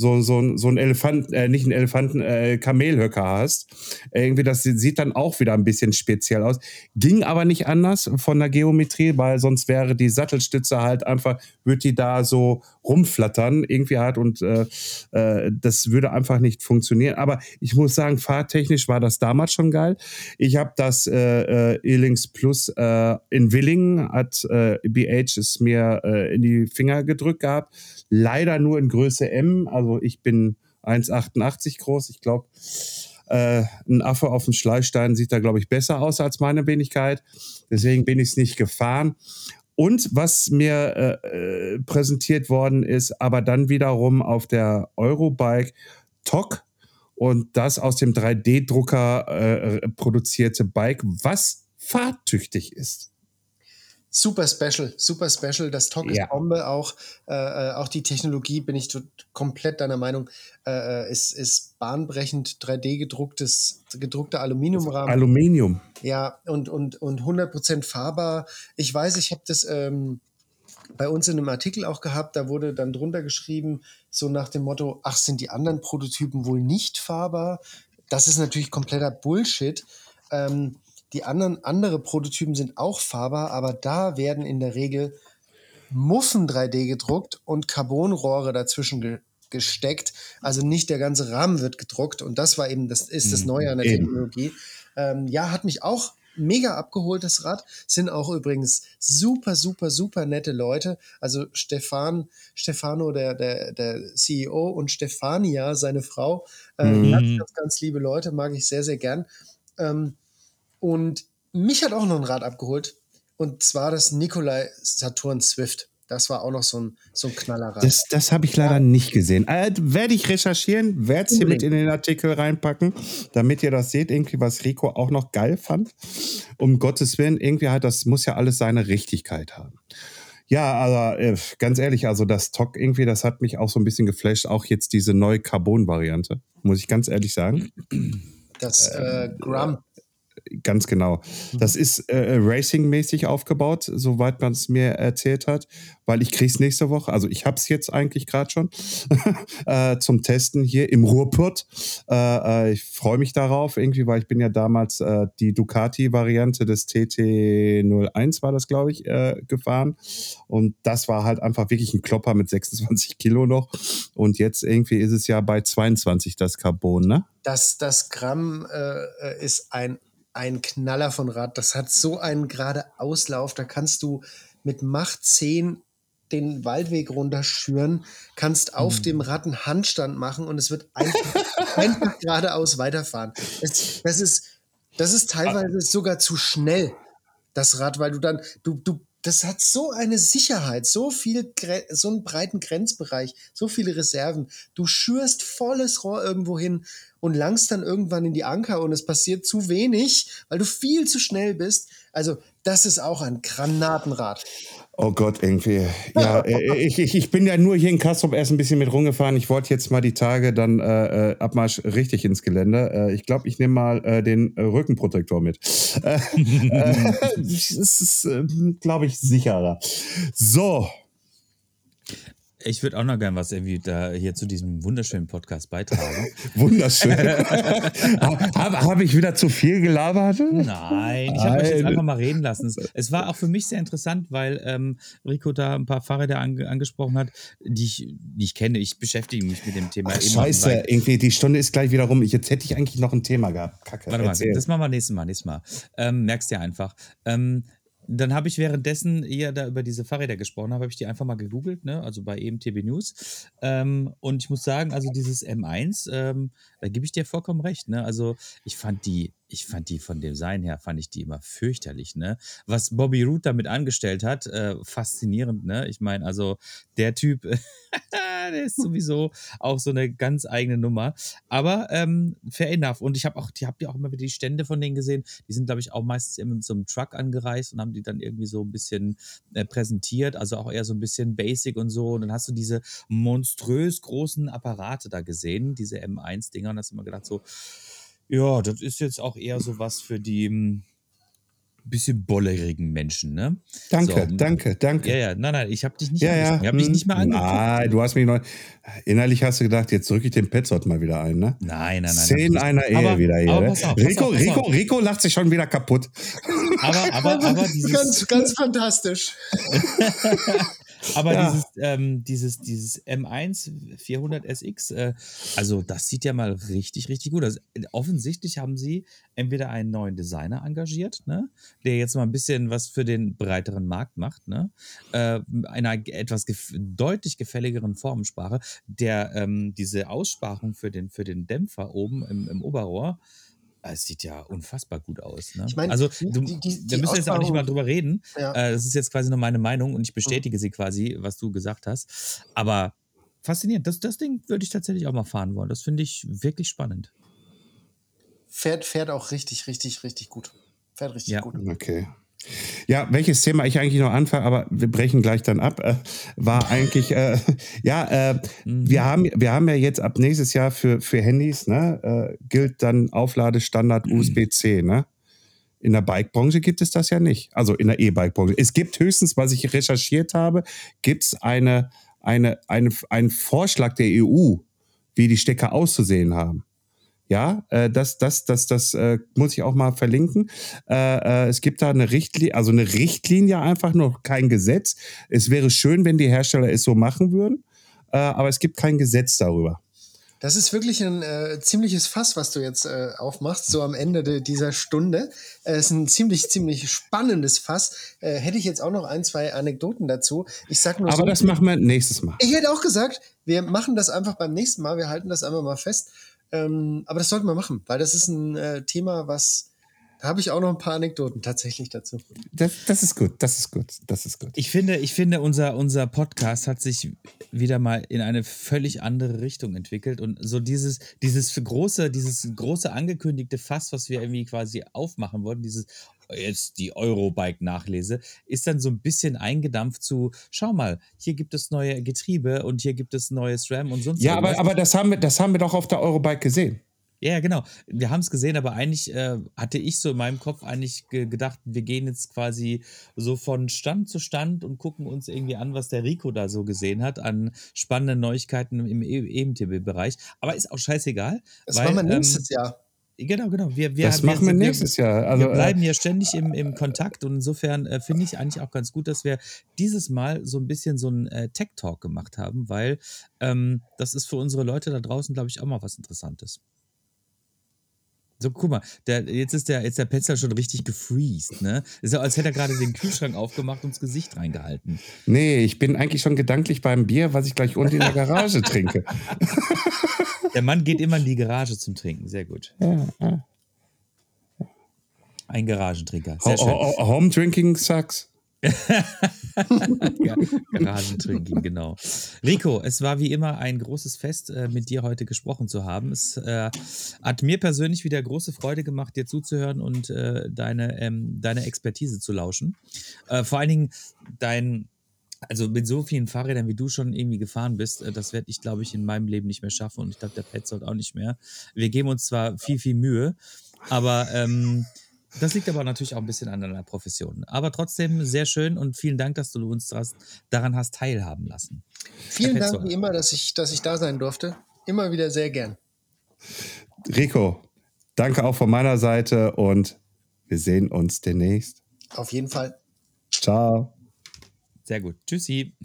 so, so, so ein Elefant, äh, nicht ein Elefanten, äh, Kamelhöcker hast. Irgendwie, das sieht dann auch wieder ein bisschen speziell aus. Ging aber nicht anders von der Geometrie, weil sonst wäre die Sattelstütze halt einfach, würde die da so rumflattern, irgendwie halt und äh, äh, das würde einfach nicht funktionieren. Aber ich muss sagen, fahrtechnisch war das damals schon geil. Ich habe das äh, äh, E-Links Plus äh, in Willingen, hat äh, BH es mir äh, in die Finger gedrückt gehabt. Leider nur in Größe M, also ich bin 1,88 groß. Ich glaube, äh, ein Affe auf dem Schleichstein sieht da, glaube ich, besser aus als meine Wenigkeit. Deswegen bin ich es nicht gefahren. Und was mir äh, äh, präsentiert worden ist, aber dann wiederum auf der Eurobike TOC und das aus dem 3D-Drucker äh, produzierte Bike, was fahrtüchtig ist. Super special, super special. Das Talk Ja. ist Bombe auch. Äh, äh, auch die Technologie, bin ich komplett deiner Meinung, äh, äh, ist, ist bahnbrechend 3D gedrucktes, gedruckter Aluminiumrahmen. Aluminium. Ja, und, und, und 100% fahrbar. Ich weiß, ich habe das ähm, bei uns in einem Artikel auch gehabt, da wurde dann drunter geschrieben, so nach dem Motto, ach, sind die anderen Prototypen wohl nicht fahrbar? Das ist natürlich kompletter Bullshit. Ähm, die anderen andere Prototypen sind auch fahrbar, aber da werden in der Regel Muffen 3D gedruckt und Carbonrohre dazwischen ge gesteckt. Also nicht der ganze Rahmen wird gedruckt und das war eben, das ist das Neue an der Eben. Technologie. Ähm, ja, hat mich auch mega abgeholt, das Rad. Sind auch übrigens super, super, super nette Leute. Also Stefan, Stefano, der, der, der CEO und Stefania, seine Frau, äh, Mhm. ganz, ganz, ganz liebe Leute, mag ich sehr, sehr gern. Ähm, und mich hat auch noch ein Rad abgeholt. Und zwar das Nikolai Saturn Swift. Das war auch noch so ein, so ein Knallerrad. Das, das habe ich leider nicht gesehen. Äh, werde ich recherchieren, werde es hier mit in den Artikel reinpacken, damit ihr das seht, irgendwie, was Rico auch noch geil fand. Um Gottes Willen, irgendwie halt, das muss ja alles seine Richtigkeit haben. Ja, aber äh, ganz ehrlich, also das TOC irgendwie, das hat mich auch so ein bisschen geflasht. Auch jetzt diese neue Carbon-Variante, muss ich ganz ehrlich sagen. das äh, Grum. Ganz genau. Das ist äh, Racing-mäßig aufgebaut, soweit man es mir erzählt hat, weil ich kriege es nächste Woche, also ich habe es jetzt eigentlich gerade schon <laughs> äh, zum Testen hier im Ruhrpott. Äh, äh, ich freue mich darauf irgendwie, weil ich bin ja damals äh, die Ducati-Variante des TT01 war das, glaube ich, äh, gefahren und das war halt einfach wirklich ein Klopper mit 26 Kilo noch und jetzt irgendwie ist es ja bei 22 das Carbon, ne? Das, das Gramm äh, ist ein, ein Knaller von Rad. Das hat so einen gerade Auslauf. Da kannst du mit Macht 10 den Waldweg runterschüren, kannst auf Mhm. dem Rad einen Handstand machen und es wird einfach, <laughs> einfach geradeaus weiterfahren. Es, das, ist, das ist teilweise sogar zu schnell, das Rad, weil du dann, du, du, das hat so eine Sicherheit, so viel, so einen breiten Grenzbereich, so viele Reserven. Du schürst volles Rohr irgendwo hin und langst dann irgendwann in die Anker und es passiert zu wenig, weil du viel zu schnell bist. Also, das ist auch ein Granatenrad. Oh Gott, irgendwie. Ja, <laughs> äh, ich, ich, ich bin ja nur hier in Kastrop erst ein bisschen mit rumgefahren. Ich wollte jetzt mal die Tage dann äh, äh, Abmarsch richtig ins Gelände. Äh, ich glaube, ich nehme mal äh, den äh, Rückenprotektor mit. Äh, <laughs> äh, <laughs> das ist, äh, glaube ich, sicherer. So, Ich würde auch noch gern was irgendwie da hier zu diesem wunderschönen Podcast beitragen. <laughs> wunderschön. <laughs> Habe hab ich wieder zu viel gelabert? Nein, ich habe euch jetzt einfach mal reden lassen. Es, war auch für mich sehr interessant, weil ähm, Rico da ein paar Fahrräder ange angesprochen hat, die ich, die ich kenne. Ich beschäftige mich mit dem Thema Ach, scheiße, irgendwie, die Stunde ist gleich wieder rum. Jetzt hätte ich eigentlich noch ein Thema gehabt. Kacke. Warte mal, erzähl. das machen wir nächstes Mal, nächstes Mal. Ähm, merkst ja einfach. Ähm, dann habe ich währenddessen ihr da über diese Fahrräder gesprochen habe, habe ich die einfach mal gegoogelt, ne? also bei EMTB News. Ähm, und ich muss sagen, also dieses M1, ähm, da gebe ich dir vollkommen recht. Ne? Also ich fand die, ich fand die von dem Design her, fand ich die immer fürchterlich. Ne? Was Bobby Root damit angestellt hat, äh, faszinierend. Ne? Ich meine, also der Typ, <laughs> der ist sowieso auch so eine ganz eigene Nummer. Aber ähm, fair enough. Und ich habe auch, die habt ihr auch immer wieder die Stände von denen gesehen. Die sind, glaube ich, auch meistens immer mit so einem Truck angereist und haben die dann irgendwie so ein bisschen äh, präsentiert. Also auch eher so ein bisschen basic und so. Und dann hast du diese monströs großen Apparate da gesehen, diese M1-Dinger. Und hast immer gedacht, so, ja, das ist jetzt auch eher so was für die hm, bisschen bollerigen Menschen, ne? Danke, So, danke, danke. Ja, ja, nein, nein, ich habe dich nicht Ja, ja. angesprochen. Ich habe dich hm. nicht mal angeguckt. Nein, du hast mich noch. Innerlich hast du gedacht, jetzt drücke ich den Petzold mal wieder ein, ne? Nein, nein, nein. Hab ich einer. Ehe aber, wieder hier. Aber ne? pass auf, pass Rico, auf, Rico, auf. Rico lacht sich schon wieder kaputt. Aber, aber, aber <laughs> dieses, ganz, ganz fantastisch. <laughs> aber Ja. dieses, ähm, dieses, dieses M1 400 SX, äh, also das sieht ja mal richtig, richtig gut aus. Offensichtlich haben sie entweder einen neuen Designer engagiert, ne, der jetzt mal ein bisschen was für den breiteren Markt macht, ne, äh, einer etwas gef deutlich gefälligeren Formensprache, der ähm, diese Aussparung für den, für den Dämpfer oben im, im Oberrohr, es sieht ja unfassbar gut aus. Ne? Ich meine, also, du, die- die- wir die müssen jetzt auch nicht mal drüber reden. Ja. Äh, das ist jetzt quasi nur meine Meinung und ich bestätige sie quasi, was du gesagt hast. Aber faszinierend. Das, das Ding würde ich tatsächlich auch mal fahren wollen. Das finde ich wirklich spannend. Fährt, fährt auch richtig, richtig, richtig gut. Fährt richtig Ja. gut. Okay. Ja, welches Thema ich eigentlich noch anfange, aber wir brechen gleich dann ab, äh, war eigentlich, äh, <laughs> ja, äh, Mhm. wir, haben, wir haben ja jetzt ab nächstes Jahr für, für Handys, ne, äh, gilt dann Aufladestandard Mhm. USB-C, ne? In der Bike-Branche gibt es das ja nicht. Also in der E-Bike-Branche. Es gibt höchstens, was ich recherchiert habe, gibt es eine, eine, eine, einen Vorschlag der EU, wie die Stecker auszusehen haben. Ja, äh, das, das, das, das äh, muss ich auch mal verlinken. Äh, äh, es gibt da eine Richtlinie, also eine Richtlinie einfach, noch kein Gesetz. Es wäre schön, wenn die Hersteller es so machen würden, äh, aber es gibt kein Gesetz darüber. Das ist wirklich ein äh, ziemliches Fass, was du jetzt äh, aufmachst, so am Ende de dieser Stunde. Es ist ein ziemlich, ziemlich spannendes Fass. Äh, hätte ich jetzt auch noch ein, zwei Anekdoten dazu. Ich sag nur Aber so, das machen wir nächstes Mal. ich hätte auch gesagt, wir machen das einfach beim nächsten Mal. Wir halten das einfach mal fest. Ähm, aber das sollten wir machen, weil das ist ein äh, Thema, was da habe ich auch noch ein paar Anekdoten tatsächlich dazu. Das, das ist gut, das ist gut, das ist gut. Ich finde, ich finde unser, unser Podcast hat sich wieder mal in eine völlig andere Richtung entwickelt. Und so dieses, dieses große, dieses große angekündigte Fass, was wir irgendwie quasi aufmachen wollten, dieses jetzt die Eurobike-Nachlese, ist dann so ein bisschen eingedampft zu, schau mal, hier gibt es neue Getriebe und hier gibt es neues RAM und sonst Ja, aber, aber das, haben wir, das haben wir doch auf der Eurobike gesehen. Ja, genau. Wir haben es gesehen, aber eigentlich äh, hatte ich so in meinem Kopf eigentlich ge gedacht, wir gehen jetzt quasi so von Stand zu Stand und gucken uns irgendwie an, was der Rico da so gesehen hat an spannenden Neuigkeiten im EMTB-Bereich. Aber ist auch scheißegal. Das weil, machen wir nächstes ähm, Jahr. Genau, genau. Wir, wir, das machen wir, wir nächstes Jahr. Also, wir äh, bleiben ja ständig im, im Kontakt und insofern äh, finde ich eigentlich auch ganz gut, dass wir dieses Mal so ein bisschen so einen äh, Tech-Talk gemacht haben, weil ähm, das ist für unsere Leute da draußen, glaube ich, auch mal was Interessantes. So, guck mal, der, jetzt ist der, jetzt der Petzler schon richtig gefreezed, ne? Ist ja, als hätte er gerade den Kühlschrank aufgemacht und das Gesicht reingehalten. Nee, ich bin eigentlich schon gedanklich beim Bier, was ich gleich unten in der Garage <laughs> trinke. Der Mann geht immer in die Garage zum Trinken, sehr gut. Ja, ja. Ein Garagentrinker. Sehr schön. Home Drinking sucks. <laughs> Garagentrinking, genau. Rico, es war wie immer ein großes Fest, äh, mit dir heute gesprochen zu haben. Es äh, hat mir persönlich wieder große Freude gemacht, dir zuzuhören und äh, deine, ähm, deine Expertise zu lauschen. Äh, vor allen Dingen dein, also mit so vielen Fahrrädern, wie du schon irgendwie gefahren bist, äh, das werde ich, glaube ich, in meinem Leben nicht mehr schaffen und ich glaube, der Petzold auch nicht mehr. Wir geben uns zwar viel, viel Mühe, aber ähm, das liegt aber natürlich auch ein bisschen an deiner Profession. Aber trotzdem sehr schön und vielen Dank, dass du uns daran hast teilhaben lassen. Vielen Dank wie immer, dass ich, dass ich da sein durfte. Immer wieder sehr gern. Rico, danke auch von meiner Seite und wir sehen uns demnächst. Auf jeden Fall. Ciao. Sehr gut. Tschüssi.